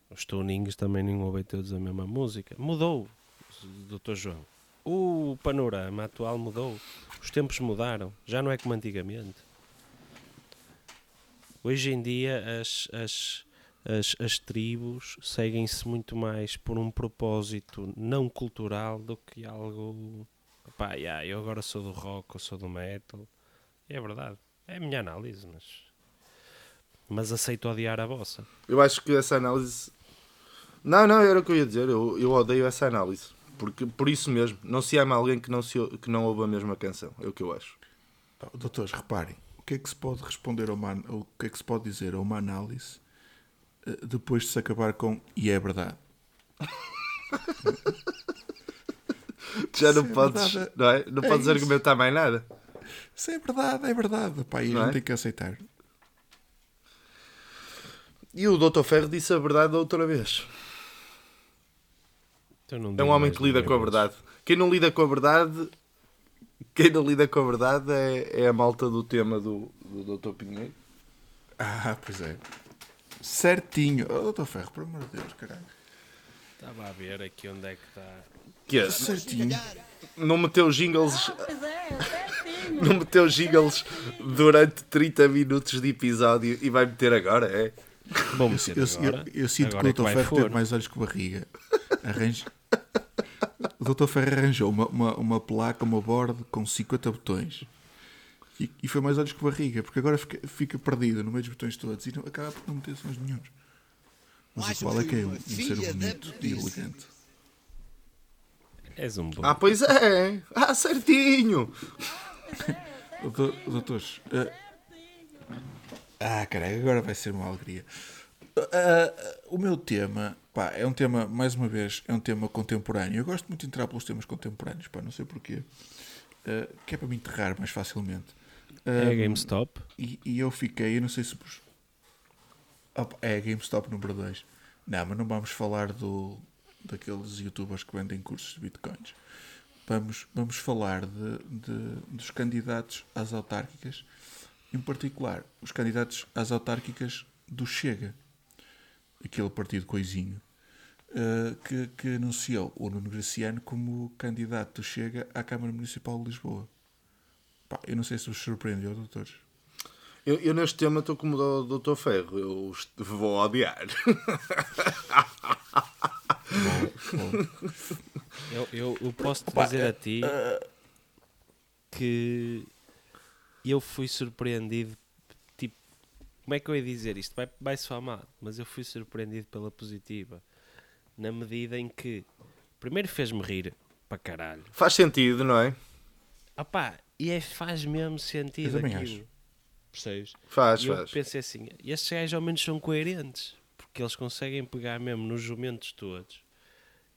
Os tuninhos também não ouvem todos a mesma música. Mudou, Dr. João. O panorama atual mudou. Os tempos mudaram. Já não é como antigamente. Hoje em dia as, as, as, as tribos seguem-se muito mais por um propósito não cultural do que algo. Pá, yeah, eu agora sou do rock ou sou do metal. É verdade. É a minha análise, mas. Mas aceito odiar a vossa. Eu acho que essa análise. Não, não, era o que eu ia dizer. Eu, eu odeio essa análise. Porque, por isso mesmo, não se ama alguém que não, se, que não ouve a mesma canção. É o que eu acho. Doutores, reparem, o que é que se pode responder a uma, o que é que se pode dizer a uma análise eh, depois de se acabar com e é verdade? Já não Isso é podes, verdade. não, é? não É podes isso. argumentar mais nada. Isso é verdade, é verdade. Pá, e a Não é? gente tem que aceitar. E o Dr. Ferro disse a verdade outra vez. Então não É um homem que lida com a verdade. Quem não lida com a verdade, quem não lida com a verdade é, é a malta do tema do, do Dr. Pinheiro. Ah, pois é. Certinho. Oh, doutor Ferro, por amor de Deus, caralho. Estava a ver aqui onde é que está. Que é, Certinho. não meteu jingles, Pois é, certinho. não meteu jingles durante 30 minutos de episódio e vai meter agora, é? Bom, Eu, meter eu, agora. eu, eu sinto Agora é que o vai doutor Ferro teve for. mais olhos que barriga. Arranja... O doutor Ferro arranjou uma, uma, uma placa, uma borda com 50 botões. E, e foi mais olhos que barriga, porque agora fica, fica perdido no meio dos botões todos e não, acaba por não meter sons nenhums. Mas o qual é que é um, um ser bonito e elegante. És um bom. Ah, pois é! Ah, certinho! Doutor- Doutores, eh, ah, caralho, agora vai ser uma alegria. Ah, ah, o meu tema, pá, é um tema, mais uma vez, é um tema contemporâneo. Eu gosto muito de entrar pelos temas contemporâneos, pá, não sei porquê. Que é para me enterrar mais facilmente. É a GameStop. e, e eu fiquei, eu não sei se. Opa, é a GameStop número 2. Não, mas não vamos falar do, daqueles youtubers que vendem cursos de bitcoins. Vamos, vamos falar de, de- dos candidatos às autárquicas, em particular os candidatos às autárquicas do Chega, aquele partido coisinho, eh, que, que anunciou o Nuno Graciano como candidato do Chega à Câmara Municipal de Lisboa. Pá, eu não sei se vos surpreendeu, doutores. Eu, eu neste tema estou como o Dr. Ferro, eu vou odiar. Eu, eu, eu posso te Opa, dizer é- a ti que eu fui surpreendido. Tipo, como é que eu ia dizer isto? Vai, vai soar mal, mas eu fui surpreendido pela positiva. na medida em que primeiro fez-me rir para caralho. Faz sentido, não é? Opá, e é, faz mesmo sentido Eu aquilo. acho. Percebes? Faz, E eu faz. pensei assim, estes gajos ao menos são coerentes, porque eles conseguem pegar mesmo nos jumentos todos.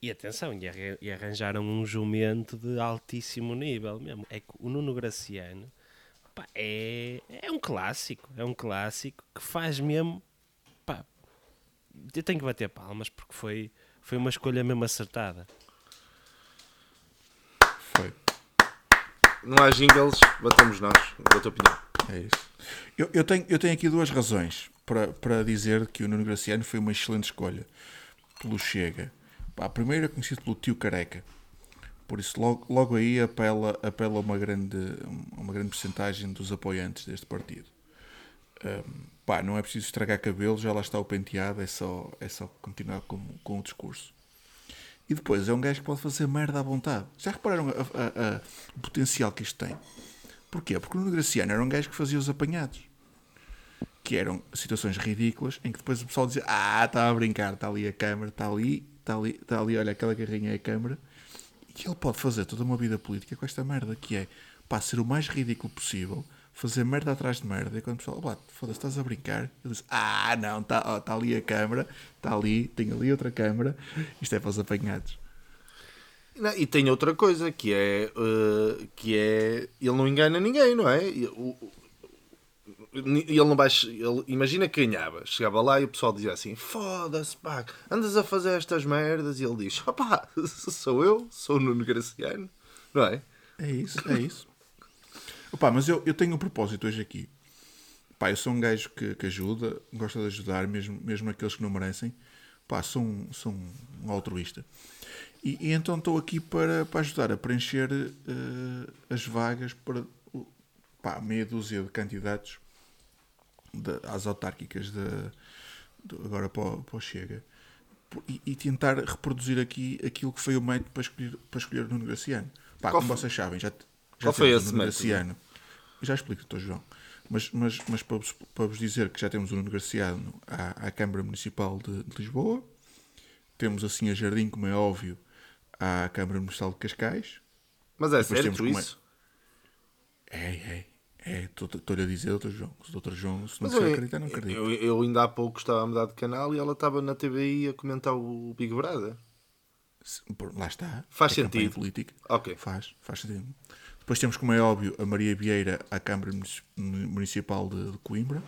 E atenção, e, arran- arranjaram um jumento de altíssimo nível mesmo. É que o Nuno Graciano pá, é, é um clássico, é um clássico que faz mesmo. Pá, eu tenho que bater palmas porque foi, foi uma escolha mesmo acertada. Foi. Não há jingles, batemos nós. Da tua opinião. É isso. Eu, eu tenho, eu tenho aqui duas razões para, dizer que o Nuno Graciano foi uma excelente escolha pelo Chega. Pá, a primeira é conhecido pelo tio Careca. Por isso, logo, logo aí apela, apela a uma grande, uma grande porcentagem dos apoiantes deste partido. Hum, pá, não é preciso estragar cabelo, já lá está o penteado, é só, é só continuar com, com o discurso. E depois, é um gajo que pode fazer merda à vontade. Já repararam a- a- a- o potencial que isto tem? Porquê? Porque o Nuno Graciano era um gajo que fazia os apanhados. Que eram situações ridículas em que depois o pessoal dizia: Ah, está a brincar, está ali a câmara, está ali, está ali, está ali, olha, aquela carrinha é a câmara. E ele pode fazer toda uma vida política com esta merda, que é pá, ser o mais ridículo possível, fazer merda atrás de merda. E quando o pessoal, "Pá, foda-se, estás a brincar? Ele diz: Ah, não, está tá ali a câmara, está ali, tem ali outra câmara, isto é para os apanhados. Não, e tem outra coisa que é eh, que é ele não engana ninguém, não é? O- Ele não vai. Ele, imagina que ganhava, chegava lá e o pessoal dizia assim: Foda-se, pá, andas a fazer estas merdas. E ele diz: Opá, sou eu, sou o Nuno Graciano, não é? É isso, é isso. Opa, mas eu, eu tenho um propósito hoje aqui. Pá, eu sou um gajo que, que ajuda, gosta de ajudar, mesmo, mesmo aqueles que não merecem. Pá, sou um, sou um altruísta. E, e então estou aqui para, para ajudar a preencher eh, as vagas para pá, meia dúzia de candidatos de- às autárquicas de, de- agora para o, para o Chega. E, e tentar reproduzir aqui aquilo que foi o método para escolher, para escolher o Nuno Graciano. Pá, Qual como vocês sabem, já, já Qual foi esse Nuno método? Graciano. Já explico, Dr. João. Mas, mas, mas para, vos, para vos dizer que já temos o Nuno Graciano à, à Câmara Municipal de, de Lisboa, temos assim a Jardim, como é óbvio, à Câmara Municipal de Cascais. Mas é Depois certo é- isso? É, é, é, estou-lhe a dizer, Dr. João. Se o Dr. João, se não eu, acreditar, não acredito. eu, eu ainda há pouco estava a mudar de canal e ela estava na TVI a comentar o Big Brother. Se- por- Lá está. Faz campanha sentido. política. Ok. Faz, faz sentido. Depois temos, como é óbvio, a Maria Vieira à Câmara Munici- Municipal de, de Coimbra.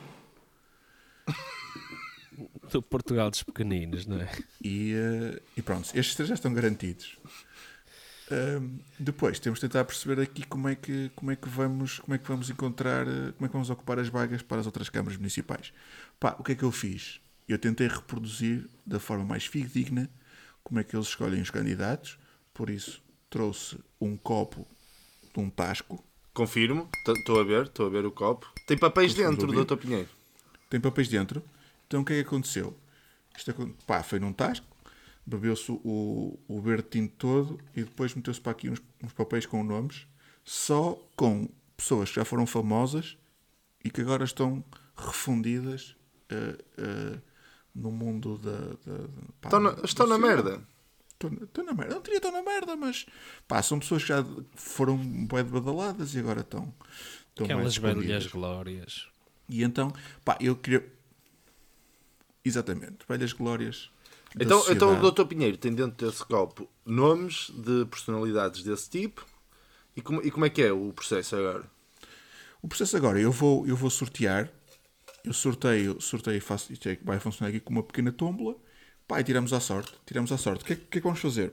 Do Portugal dos pequeninos, não é? E, eh, e pronto, estes três já estão garantidos. Depois temos de tentar perceber aqui como é que como é que vamos como é que vamos encontrar eh, como é que vamos ocupar as vagas para as outras câmaras municipais. Pá, o que é que eu fiz? Eu tentei reproduzir da forma mais fidedigna como é que eles escolhem os candidatos. Por isso trouxe um copo de um tasco. Confirmo, estou a ver, estou a ver o copo. Tem papéis dentro? Dr. Pinheiro. tem papéis dentro. Então o que é que aconteceu? Isto pá, foi num tasco, bebeu-se o, o verde tinto todo e depois meteu-se para aqui uns, uns papéis com nomes, só com pessoas que já foram famosas e que agora estão refundidas eh, eh, no mundo da. da- da- pá, Estão na, estão na merda. Estão na- estão na merda. Não diria estão na merda, mas pá, são pessoas que já foram bem badaladas e agora estão. estão Aquelas velhas glórias. E então, pá, eu queria. Exatamente, velhas glórias. Então, então o Dr. Pinheiro tem dentro desse copo nomes de personalidades desse tipo. E como, e como é que é o processo agora? O processo agora, eu vou, eu vou sortear. Eu sorteio, sorteio faço, isto é, vai funcionar aqui com uma pequena tómbola. Pá, e tiramos à sorte. Tiramos à sorte. O que é, que é que vamos fazer?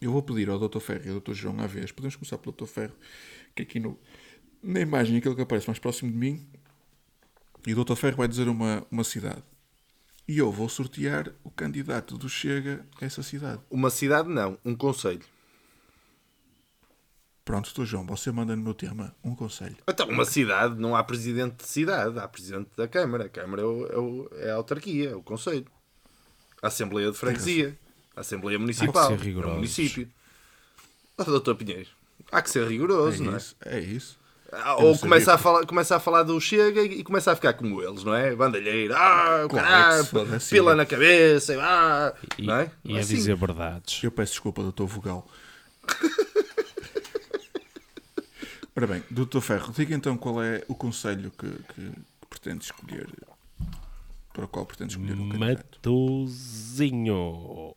Eu vou pedir ao Dr. Ferro e ao Dr. João à vez. Podemos começar pelo Dr. Ferro, que aqui no, na imagem, aquele que aparece mais próximo de mim. E o Dr. Ferro vai dizer uma, uma cidade. E eu vou sortear o candidato do Chega a essa cidade. Uma cidade não, um conselho. Pronto, Dr. João, você manda no meu tema um conselho. Então, uma cidade, não há presidente de cidade, há presidente da Câmara. A Câmara é, o- é o- é a autarquia, é o conselho. A Assembleia de Freguesia, a Assembleia Municipal, ser é o município. Oh, Doutor Pinheiro, há que ser rigoroso, É não é? isso, é isso. Ah, Ou começa a, falar, começa a falar do Chega e, e começa a ficar como eles, não é? Bandalheiro, ah, Claro, caralho, é assim. pila na cabeça, ah, E, não é? e a Assim. dizer verdades. Eu peço desculpa, doutor Vogal. Ora bem, doutor Ferro, diga então qual é o conselho que, que, que pretende escolher, para o qual pretende escolher um candidato. Matozinhos.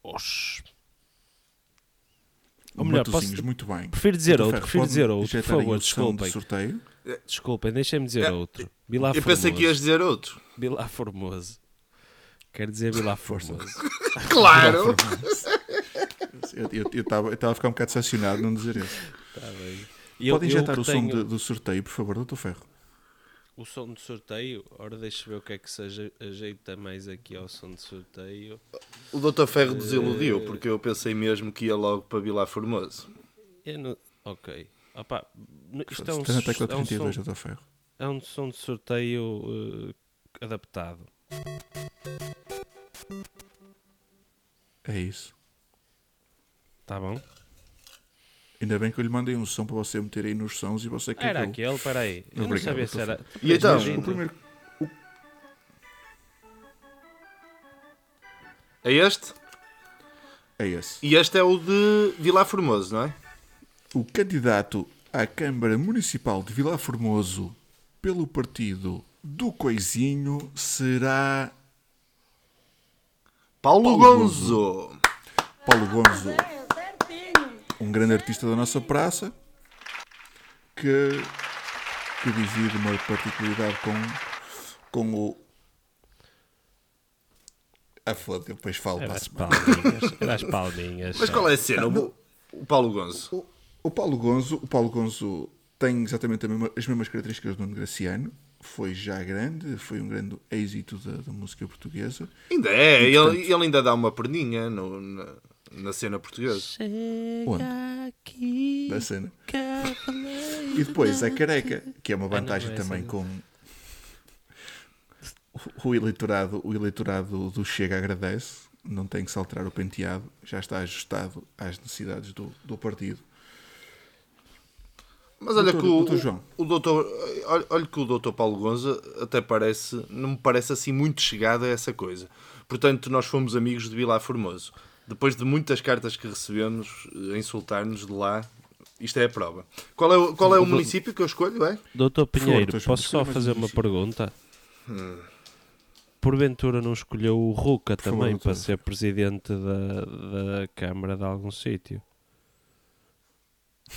Ou melhor, posso- muito bem. prefiro dizer Doutor outro, prefiro pode dizer outro, por favor, som desculpem. sorteio. Desculpem, deixem-me dizer É, outro. Vilar Eu pensei que ias dizer outro. Vilar Formoso. Quero dizer Vilar Formoso. Claro! Eu estava a ficar um bocado decepcionado não dizer isso. Tá bem. Eu- Pode eu injetar o som tenho- de- do sorteio, por favor, doutor Ferro. O som de sorteio, ora deixa ver o que é que se aje- ajeita mais aqui ao som de sorteio. O Dr. Ferro Eh, desiludiu, porque eu pensei mesmo que ia logo para Vilar Formoso. Eu não... Ok. Opa, isto é um, é um 32, som, Ferro. é um som de sorteio eh, adaptado. É isso. Tá bom? Ainda bem que eu lhe mandei um som para você meter aí nos sons e você Era cagou. aquele, peraí. Eu não sabia se era. E então? O primeiro, É este? é esse. E este é o de Vilar Formoso, não é? O candidato à Câmara Municipal de Vila Formoso pelo partido do Coisinho será Paulo, Paulo Gonzo. Paulo Gonzo, É, certinho. Um grande artista da nossa praça que, que divide uma particularidade com, com o. Ah, foda depois falo Era para a as semana. palminhas. As palminhas. Mas qual é a cena? O, o Paulo Gonzo. O, o Paulo Gonzo, o Paulo Gonzo tem exatamente a mesma- as mesmas características do Nuno Graciano. Foi já grande, foi um grande êxito da, da música portuguesa. Ainda é, E, ele, portanto- ele ainda dá uma perninha no- na, na cena portuguesa. Onde? Da cena. E depois a careca, que é uma vantagem não é também com o eleitorado, o eleitorado do Chega agradece, não tem que se alterar o penteado, já está ajustado às necessidades do, do partido. Mas olha Doutor- que o, doutor João. o doutor, olha, olha que o doutor Paulo Gonza até parece, não me parece assim muito chegado a essa coisa. Portanto, nós fomos amigos de Vilar Formoso. Depois de muitas cartas que recebemos eh, a insultar-nos de lá, isto é a prova. Qual é o, qual é o município que eu escolho? É? Doutor Pinheiro, posso só fazer um uma pergunta? Porventura não escolheu o Ruca favor, também doutor. para ser presidente da, da Câmara de algum sítio?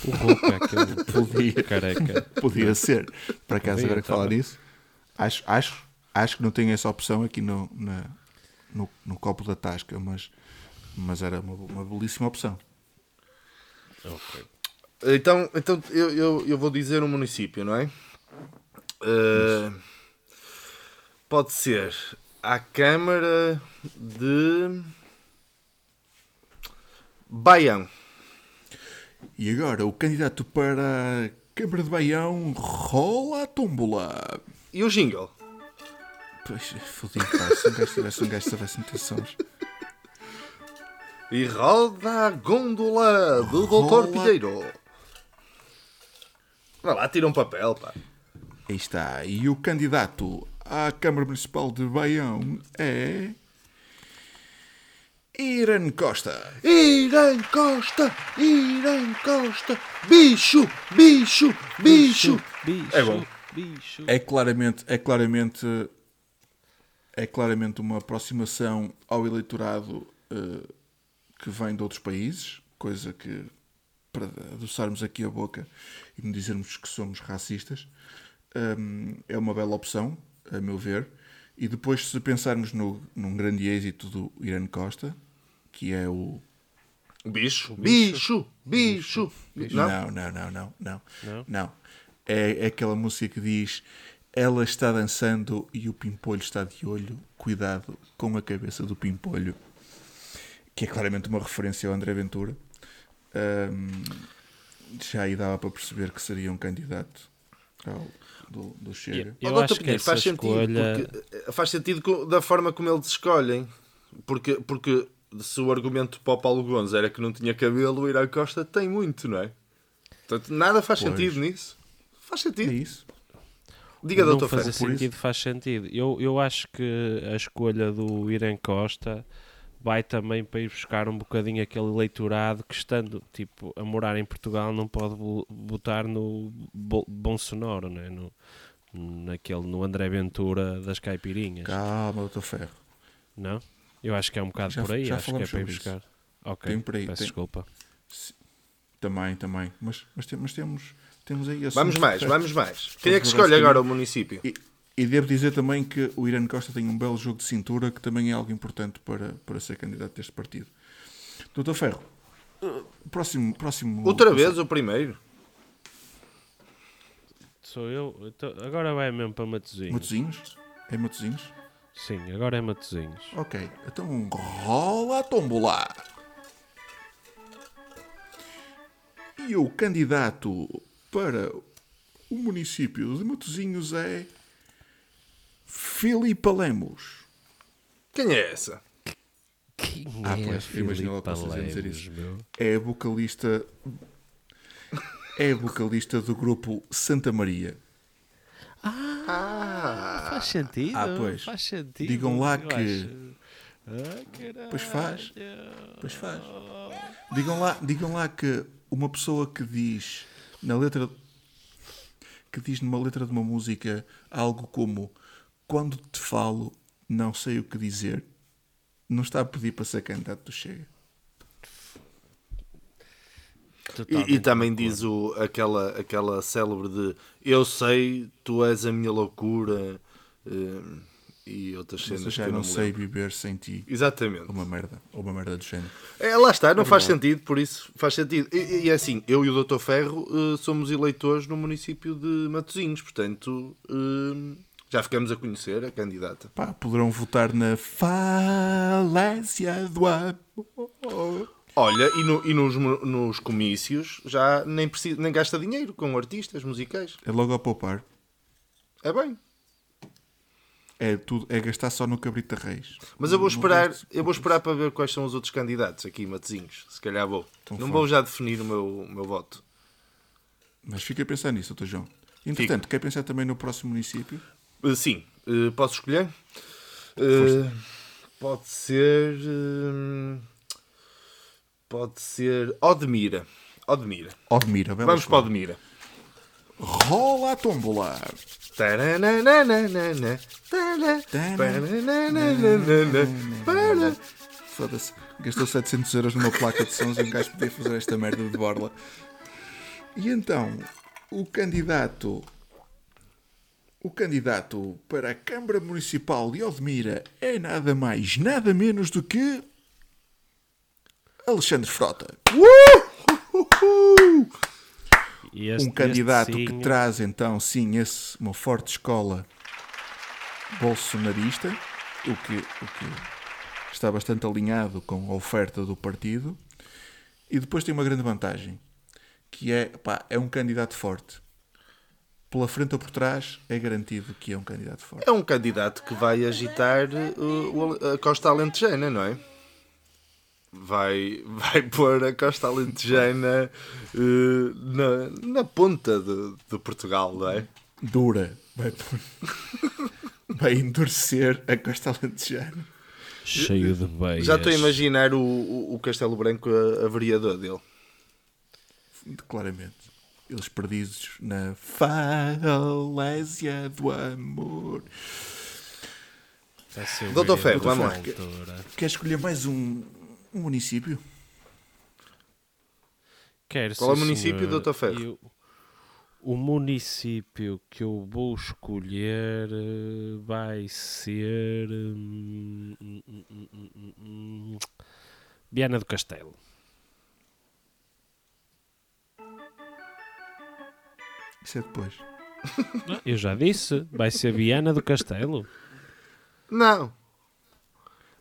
O Ruca, aquele Podia. careca. Podia ser. Por acaso, agora que falar bem. nisso, acho, acho, acho que não tenho essa opção aqui no, na- no, no copo da tasca, mas, mas era uma, uma belíssima opção. Ok. Então, então eu, eu, eu vou dizer um município, não é? Eh, pode ser a Câmara de Baião. E agora, o candidato para a Câmara de Baião rola a tómbola. E o jingle? Pois, fodido, pá. Se um gajo tivesse um gajo tivesse muitações. E roda a gôndola do Rola. Dr. Pinheiro. Vai lá, tira um papel, pá. Aí está. E o candidato à Câmara Municipal de Baião é. Irene Costa. Irã Costa, Irã Costa, bicho, bicho, bicho. Bicho, É bom. bicho. É claramente, é claramente, é claramente uma aproximação ao eleitorado eh, que vem de outros países, coisa que para adoçarmos aqui a boca e não dizermos que somos racistas, hum, é uma bela opção, a meu ver. E depois, se pensarmos no, num grande êxito do Irene Costa, que é o. Bicho, bicho, bicho. Não? Não, não, não, não, não. Não? Não. É, é aquela música que diz ela está dançando e o pimpolho está de olho. Cuidado com a cabeça do pimpolho. Que é claramente uma referência ao André Ventura. Ahm, já aí dava para perceber que seria um candidato ao, do, do Chega. Eu Dr. acho que faz sentido, escolha- porque, eh, faz sentido da forma como eles escolhem. Porque, porque se o argumento para o Paulo Gonzo era que não tinha cabelo, o Irã Costa tem muito, não é? Portanto, nada faz Pois. sentido nisso. Faz É sentido. isso. Diga, não doutor fazer sentido faz sentido. Eu, eu acho que a escolha do Irã Costa vai também para ir buscar um bocadinho aquele eleitorado que estando tipo, a morar em Portugal não pode vo- votar no Bo- Bom Sonoro, né? no, naquele, no André Ventura das Caipirinhas. Calma, doutor Ferro. Não? Eu acho que é um bocado Já- por aí, já acho que é para ir sobre isso. buscar. Ok, Tem por aí, peço tem- desculpa. Também, também. Mas, mas, tem- mas temos, temos aí Vamos mais, vamos mais. Quem é que escolhe agora o município? E, e devo dizer também que o Irã Costa tem um belo jogo de cintura que também é algo importante para, para ser candidato deste partido. Doutor Ferro, uh, próximo. próximo Outra vez o primeiro. Sou eu. então, agora vai mesmo para Matosinhos. Matozinhos? É Matozinhos? Sim, agora é Matosinhos. Ok, então rola a tombola. E o candidato para o município de Matozinhos é Filipe Lemos. Quem é essa? Quem Ah, é pois, Filipe imaginei logo que vocês dizer isso. meu? É a vocalista. É a vocalista do grupo Santa Maria. Faz sentido. Ah, pois. Faz sentido. Digam lá que- acho. Ah. Pois faz. Pois faz. Digam lá, digam lá que uma pessoa que diz na letra que diz numa letra de uma música algo como quando te falo não sei o que dizer não está a pedir para ser candidato do Chega. E, e também diz o, aquela, aquela célebre de Eu sei, tu és a minha loucura eh, e outras cenas. Mas eu já não me sei lembro. viver sem ti. Exatamente. Uma merda. Ou uma merda do género. É, lá está, não faz sentido, por isso faz sentido. E, e é assim, eu e o Dr. Ferro eh, somos eleitores no município de Matosinhos, portanto eh, já ficamos a conhecer a candidata. Pá, poderão votar na falésia do amor. Olha, e, no- e nos, nos comícios já nem, precisa, nem gasta dinheiro com artistas musicais. É logo a poupar. É bem. É, tudo, é gastar só no cabrito de reis. Mas eu vou esperar, resto, eu vou esperar para ver quais são os outros candidatos aqui, Matosinhos. Se calhar vou. Então não forte. vou já definir o meu, o meu voto. Mas fica a pensar nisso, Dr. João. Entretanto, quer pensar também no próximo município? Uh, sim, uh, posso escolher? Uh, pode ser. pode ser. Odmira. Odmira. Odmira, Vamos para escolha. Odmira. Rola a tombola. Para. Foda-se. Gastou 700 euros numa placa de sons e um gajo podia fazer esta merda de borla. E então, o candidato. O candidato para a Câmara Municipal de Odmira é nada mais, nada menos do que. Alexandre Frota. E este- um candidato que traz então sim esse, uma forte escola bolsonarista, o que, o que está bastante alinhado com a oferta do partido, e depois tem uma grande vantagem, que é, pá, é um candidato forte. Pela frente ou por trás, é garantido que é um candidato forte. É um candidato que vai agitar uh, o- a costa alentejana, não é? Vai, vai pôr a costa alentejana uh, na, na ponta de, de Portugal, não é? Dura. Vai, vai endurecer a costa alentejana. Cheio de beias. Já estou a imaginar o, o, o Castelo Branco a, a vereador dele. Claramente. Eles perdidos na falésia do amor. Doutor Ferro, vamos lá. Quer escolher mais um, um município? Quero, Qual é o município, senhor. Doutor Ferro? Eu- o município que eu vou escolher eh, vai ser. hum, hum, hum, hum, Viana do Castelo. Isso é depois. Eu já disse, vai ser Viana do Castelo. Não,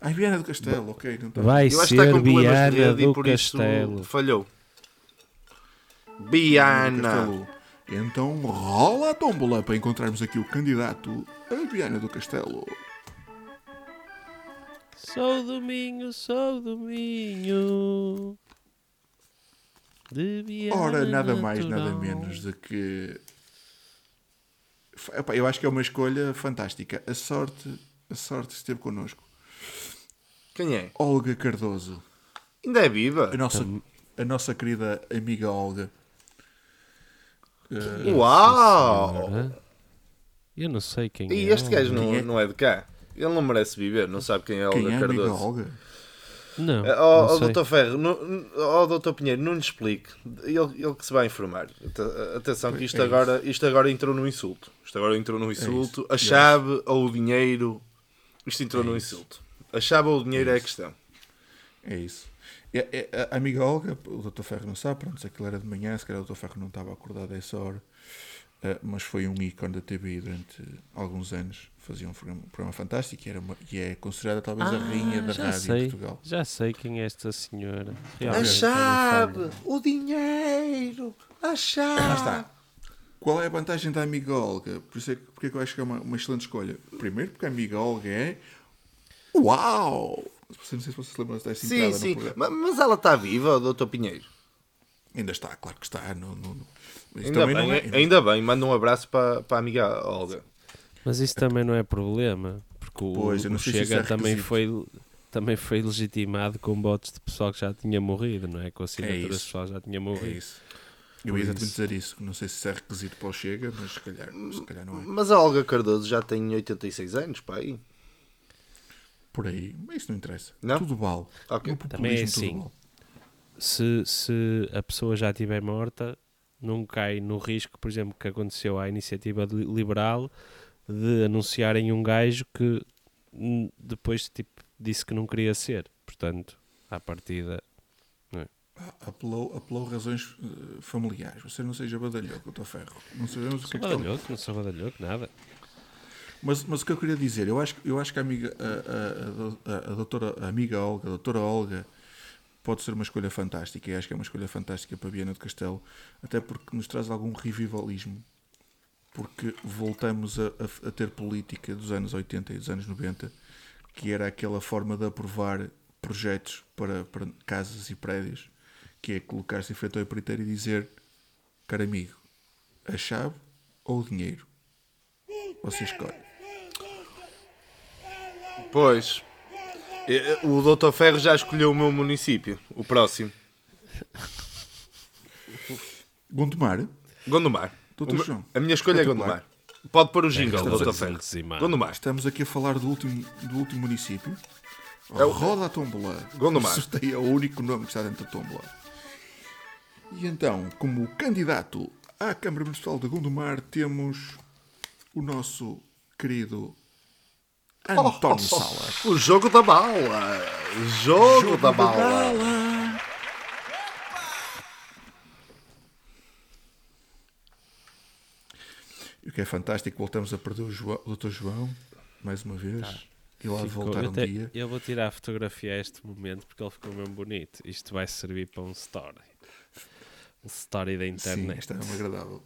Ai, Viana do Castelo, ok. Não tá. Vai eu acho que está ser com problemas de Viana e do por isso Castelo. falhou. Viana do Biana. Castelo. Então rola a tómbola para encontrarmos aqui o candidato a Viana do Castelo. Sou do Minho, sou do Minho. Ora, nada mais, natural. nada menos do que epá, eu acho que é uma escolha fantástica. A sorte, a sorte esteve connosco. Quem é? Olga Cardoso, Ainda é viva? a nossa, a nossa querida amiga Olga. Eh, Uau! Senhora. Eu não sei quem E é. este gajo não, é? não é de cá. Ele não merece viver, não sabe quem é Olga quem é Cardoso. Olga? Não, Eh, Ó não oh, sei. doutor Ferro, ó doutor Pinheiro, não lhe explique. Ele, ele que se vai informar. Ate- Atenção que isto É agora, isto agora entrou no insulto. Isto agora entrou no insulto. isso. A chave ou o dinheiro. Isto entrou É no isso. insulto. A chave ou o dinheiro é, a questão. É isso. É- é- a amiga Olga, o Dr. Ferro não sabe, pronto, se aquilo era de manhã, se calhar o Dr. Ferro não estava acordado a essa hora, eh, mas foi um ícone da TVI durante alguns anos. Fazia um programa, um programa fantástico e, era uma- e é considerada talvez a rainha da Ah, rádio sei, em Portugal. Já sei quem é esta senhora. A Realmente, chave, eu não o dinheiro, a chave. Lá está. Qual é a vantagem da amiga Olga? Por isso é que, porque é que eu acho que é uma, uma excelente escolha. Primeiro, porque a amiga Olga é. Uau! Não sei se vocês se lembram desta Sim, entrada no sim. programa. Ma- Mas ela está viva, doutor Pinheiro? Ainda está, claro que está. No, no, no- Ainda bem, não é- ainda bem. Manda um abraço para, para a amiga Olga. Mas isso também não é problema, porque o, Pois, eu não o se Chega é também foi também foi legitimado com votos de pessoal que já tinha morrido, não é? Com assinaturas de isso. pessoal que já tinha É morrido. isso. Eu ia exatamente dizer isso. Não sei se isso é requisito para o Chega, mas se calhar, se calhar não é. Mas a Olga Cardoso já tem 86 anos, pai. Por aí, mas isso não interessa. Não? Tudo vale. Ok. No Também é populismo, tudo assim. Se, se a pessoa já estiver morta, não cai no risco, por exemplo, que aconteceu à iniciativa li- liberal de anunciarem um gajo que hum, depois tipo, disse que não queria ser. Portanto, à partida. Ah, Apelou, apelou razões eh, familiares. Você não seja badalhoco, eu estou ferro. Não sabemos o que é que Badalhoco, não sou badalhoco, nada. Mas, mas o que eu queria dizer, eu acho, eu acho que a, amiga, a, a, a, a doutora, a amiga Olga, a doutora Olga, pode ser uma escolha fantástica. E acho que é uma escolha fantástica para Viana do Castelo, até porque nos traz algum revivalismo. Porque voltamos a, a- a ter política dos anos 80 e dos anos 90, que era aquela forma de aprovar projetos para, para casas e prédios, que é colocar-se em frente ao empreiteiro e dizer: Caro amigo, a chave ou o dinheiro? Você escolhe. Pois. Eh, O doutor Ferro já escolheu o meu município. O próximo. Gondomar, Gondomar. Doutor meu- João. A minha escolha é. Gondomar. Pode pôr o jingle, estamos doutor Ferro. Gondomar. estamos aqui a falar do último, do último município. É o- Roda a Tombola. Gondomar. Sorteia o único nome que está dentro da Tombola. E então, como candidato à Câmara Municipal de Gondomar, temos o nosso querido António Salas. O jogo da bala. Jogo, da bala. E o que é fantástico, voltamos a perder o, João, o Dr. João, mais uma vez. E lá Ficou- voltar eu, um te- dia. eu vou tirar a fotografia a este momento porque ele ficou mesmo bonito. Isto vai servir para um story. Um story da Sim, internet. esta é uma agradável.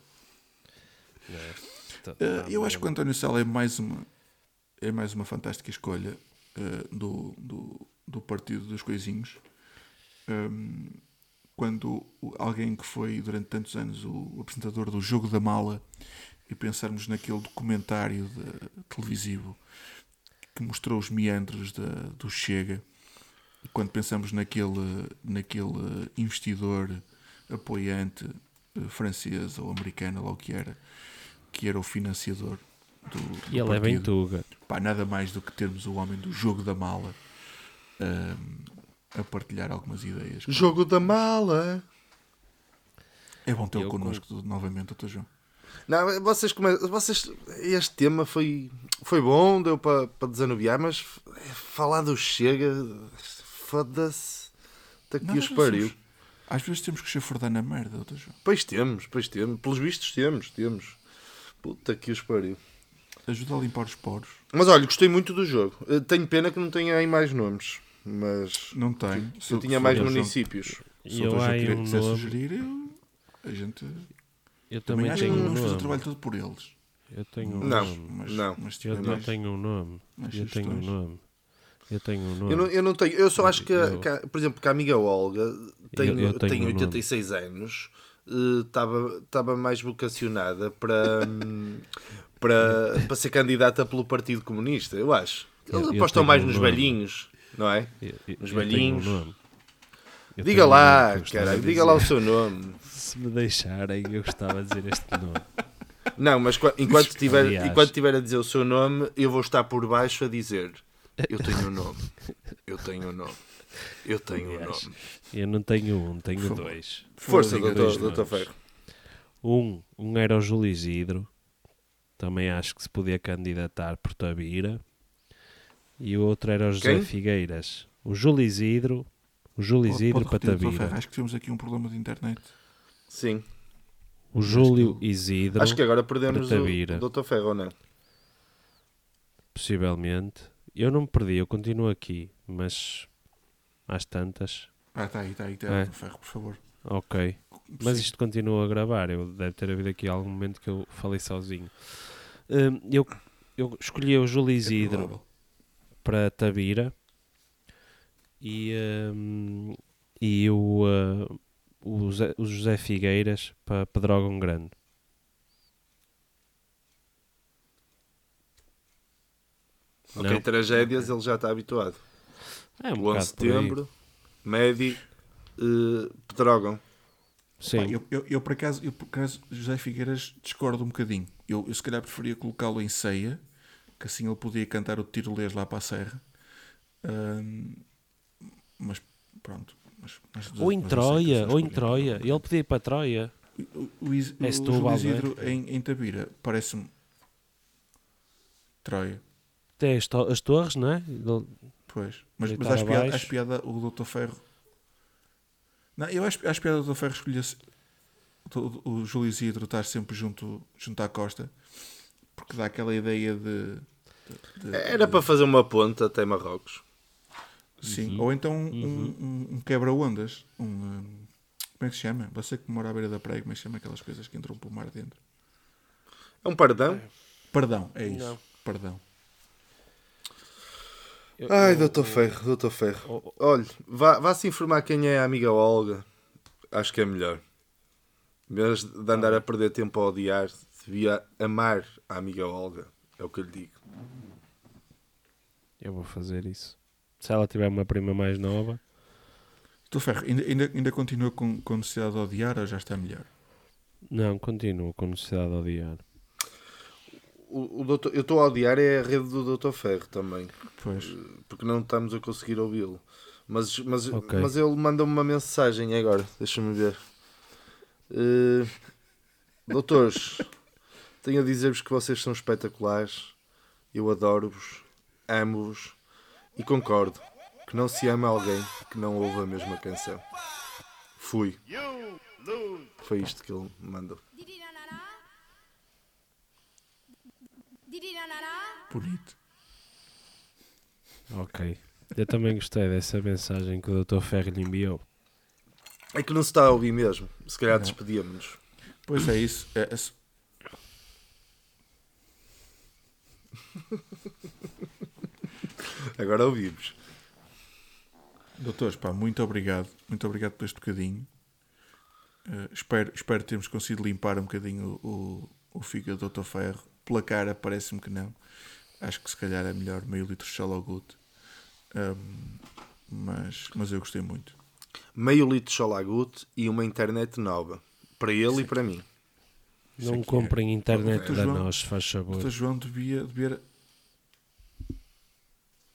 é? Tá- tá eu acho que o. António Sala é mais uma, é mais uma fantástica escolha eh, do, do, do Partido dos Coisinhos. Hum, quando o- alguém que foi durante tantos anos o apresentador do Jogo da Mala e pensarmos naquele documentário de- televisivo que mostrou os meandros da, do Chega, quando pensamos naquele, naquele investidor apoiante eh, francês ou americano, lá o que era, que era o financiador do, do E ele é bem partido. tuga. Pá, nada mais do que termos o homem do jogo da mala ahm, a partilhar algumas ideias. Jogo da mala. É bom tê-lo connosco novamente, Dr. João. Não, vocês, come... vocês este tema foi, foi bom, deu para para desanuviar, mas f- falar do Chega, foda-se. Está aqui os pariu. somos- Às vezes temos que chafurdar na merda, Dr. João. Pois temos, pois temos. Pelos vistos temos, temos. Puta que os pariu. Ajuda a limpar os poros. Mas olha, gostei muito do jogo. Eh, Tenho pena que não tenha aí mais nomes. Mas Não tem. eu tinha mais municípios. Se eu. João há quiser- um quiser nome. sugerir, eu, a gente Eu também também acho que tenho não um vamos fazer o trabalho todo por eles. Eu tenho um Não. nome. Mas, Não. mas se Eu, mais- tenho um nome. Eu tenho um nome. Eu tenho um nome. Eu não, eu não tenho. Eu só acho que, Eu- que a- por exemplo, que a amiga Olga tem, Eu- eu tenho tem um nome. 86 anos. estava estava mais vocacionada para, hum, para, para ser candidata pelo Partido Comunista, eu acho. Eu- Eles eu apostam tenho mais um nos nome. velhinhos, não é? Eu- eu- Os eu tenho velhinhos. um. Eu Diga um lá, eu gostava cara, diga lá o seu nome. Se me deixarem, eu gostava de dizer este nome. Não, mas qua- enquanto estiver, Aliás. enquanto estiver a dizer o seu nome, eu vou estar por baixo a dizer: Eu tenho um nome, eu tenho um nome, eu tenho um nome. Eu não tenho um, tenho dois. Força, doutor, doutor. Ferro. Um, um era o Júlio Isidro. Também acho que se podia candidatar por Tabira. E o outro era o José Quem? Figueiras. O Júlio Isidro. O Júlio Pode- Isidro pode para repetir, doutor Ferro, Tabira. Acho que temos aqui um problema de internet. Sim, O Júlio Isidro, acho que agora perdemos para o, Tabira. o doutor Ferro, ou não? possivelmente. Eu não me perdi, eu continuo aqui. Mas às tantas. Ah, está aí, está aí, está É. doutor Ferro, por favor. Ok. Mas isto continua a gravar. Eu, deve ter havido aqui algum momento que eu falei sozinho. Hum, eu, eu escolhi o Júlio É Isidro provável. para Tabira e, hum, e o, uh, o, Zé- o José Figueiras para Pedrógão Grande. Ok, Não? tragédias ele já está habituado. É um O 11 de setembro, Medi, uh, Pedrógão. Sim, Pá, eu, eu, eu, por acaso, eu, por acaso, José Figueiras discordo um bocadinho. Eu, eu se calhar preferia colocá-lo em ceia, que assim ele podia cantar o tirolês lá para a serra. Mas pronto. Mas, mas- ou em mas sei Troia, ou em Troia. Ele podia ir para Troia. O, o, É o não é? Isidro em, em Tabira parece-me Troia. Tem as, to- as torres, não é? Pois. Mas, mas acho, piada, acho piada o Doutor Ferro. Não, eu acho, acho piada o Doutor Ferro escolher-se o, o Júlio Isidro estar sempre junto, junto à costa porque dá aquela ideia de. de- de- Era para fazer uma ponte até Marrocos. Sim. Ou então um, um, um quebra-ondas. Um, um, como é que se chama? Você que mora à beira da praia, como é que se chama aquelas coisas que entram pelo mar dentro? É um pardão. Perdão, é isso. Não. Perdão. Eu- Ai, eu- doutor Ferro, doutor Ferro. Oh, Olha, vá, vá se informar quem é a amiga Olga. Acho que é melhor. Em vez de andar a perder tempo a odiar, devia amar a amiga Olga. É o que eu lhe digo. Eu vou fazer isso. Se ela tiver uma prima mais nova, Doutor Ferro, ainda, ainda, ainda continua com, com necessidade de odiar ou já está melhor? não, continuo com necessidade de odiar. O, o doutor, eu estou a odiar é a rede do doutor Ferro também. Pois. Porque não estamos a conseguir ouvi-lo. Mas, mas, Ok. mas ele manda-me uma mensagem agora. Deixa-me ver. Eh, doutores, tenho a dizer-vos que vocês são espetaculares. Eu adoro-vos, amo-vos e concordo que não se ama alguém que não ouve a mesma canção. Fui. Foi isto que ele me mandou. Bonito. Ok. Eu também gostei dessa mensagem que o Dr. Ferro lhe enviou. É que não se está a ouvir mesmo. Se calhar despedíamos-nos. Pois é isso. É, é- Agora ouvimos. Doutores, pá, muito obrigado. Muito obrigado por este bocadinho. Eh, espero, espero termos conseguido limpar um bocadinho o, o, o fígado do Dr. Ferro. Pela cara, parece-me que não. Acho que se calhar é melhor meio litro de Chalogut. Ahm, mas, mas eu gostei muito. meio litro de Cholagut e uma internet nova. Para ele e para mim. Não aqui comprem internet Dr. da João- nós, faz O favor. Dr. João devia, devia.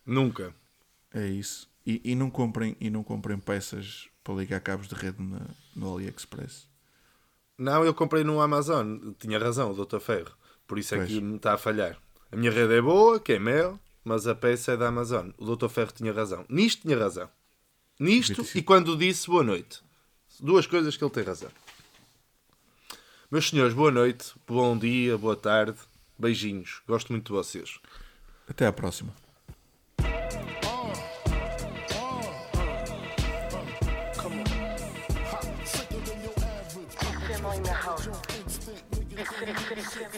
Nunca. É isso. E, e, não comprem, e não comprem peças para ligar cabos de rede na, no AliExpress. Não, eu comprei no Amazon. Tinha razão, o Dr. Ferro. Por isso é Pois. que me está a falhar. A minha rede é boa, que é mel, mas a peça é da Amazon. O Dr. Ferro tinha razão. Nisto tinha razão. Nisto e quando disse boa noite. Duas coisas que ele tem razão. Meus senhores, boa noite, bom dia, boa tarde. Beijinhos. Gosto muito de vocês. Até à próxima.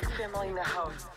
Family in the house.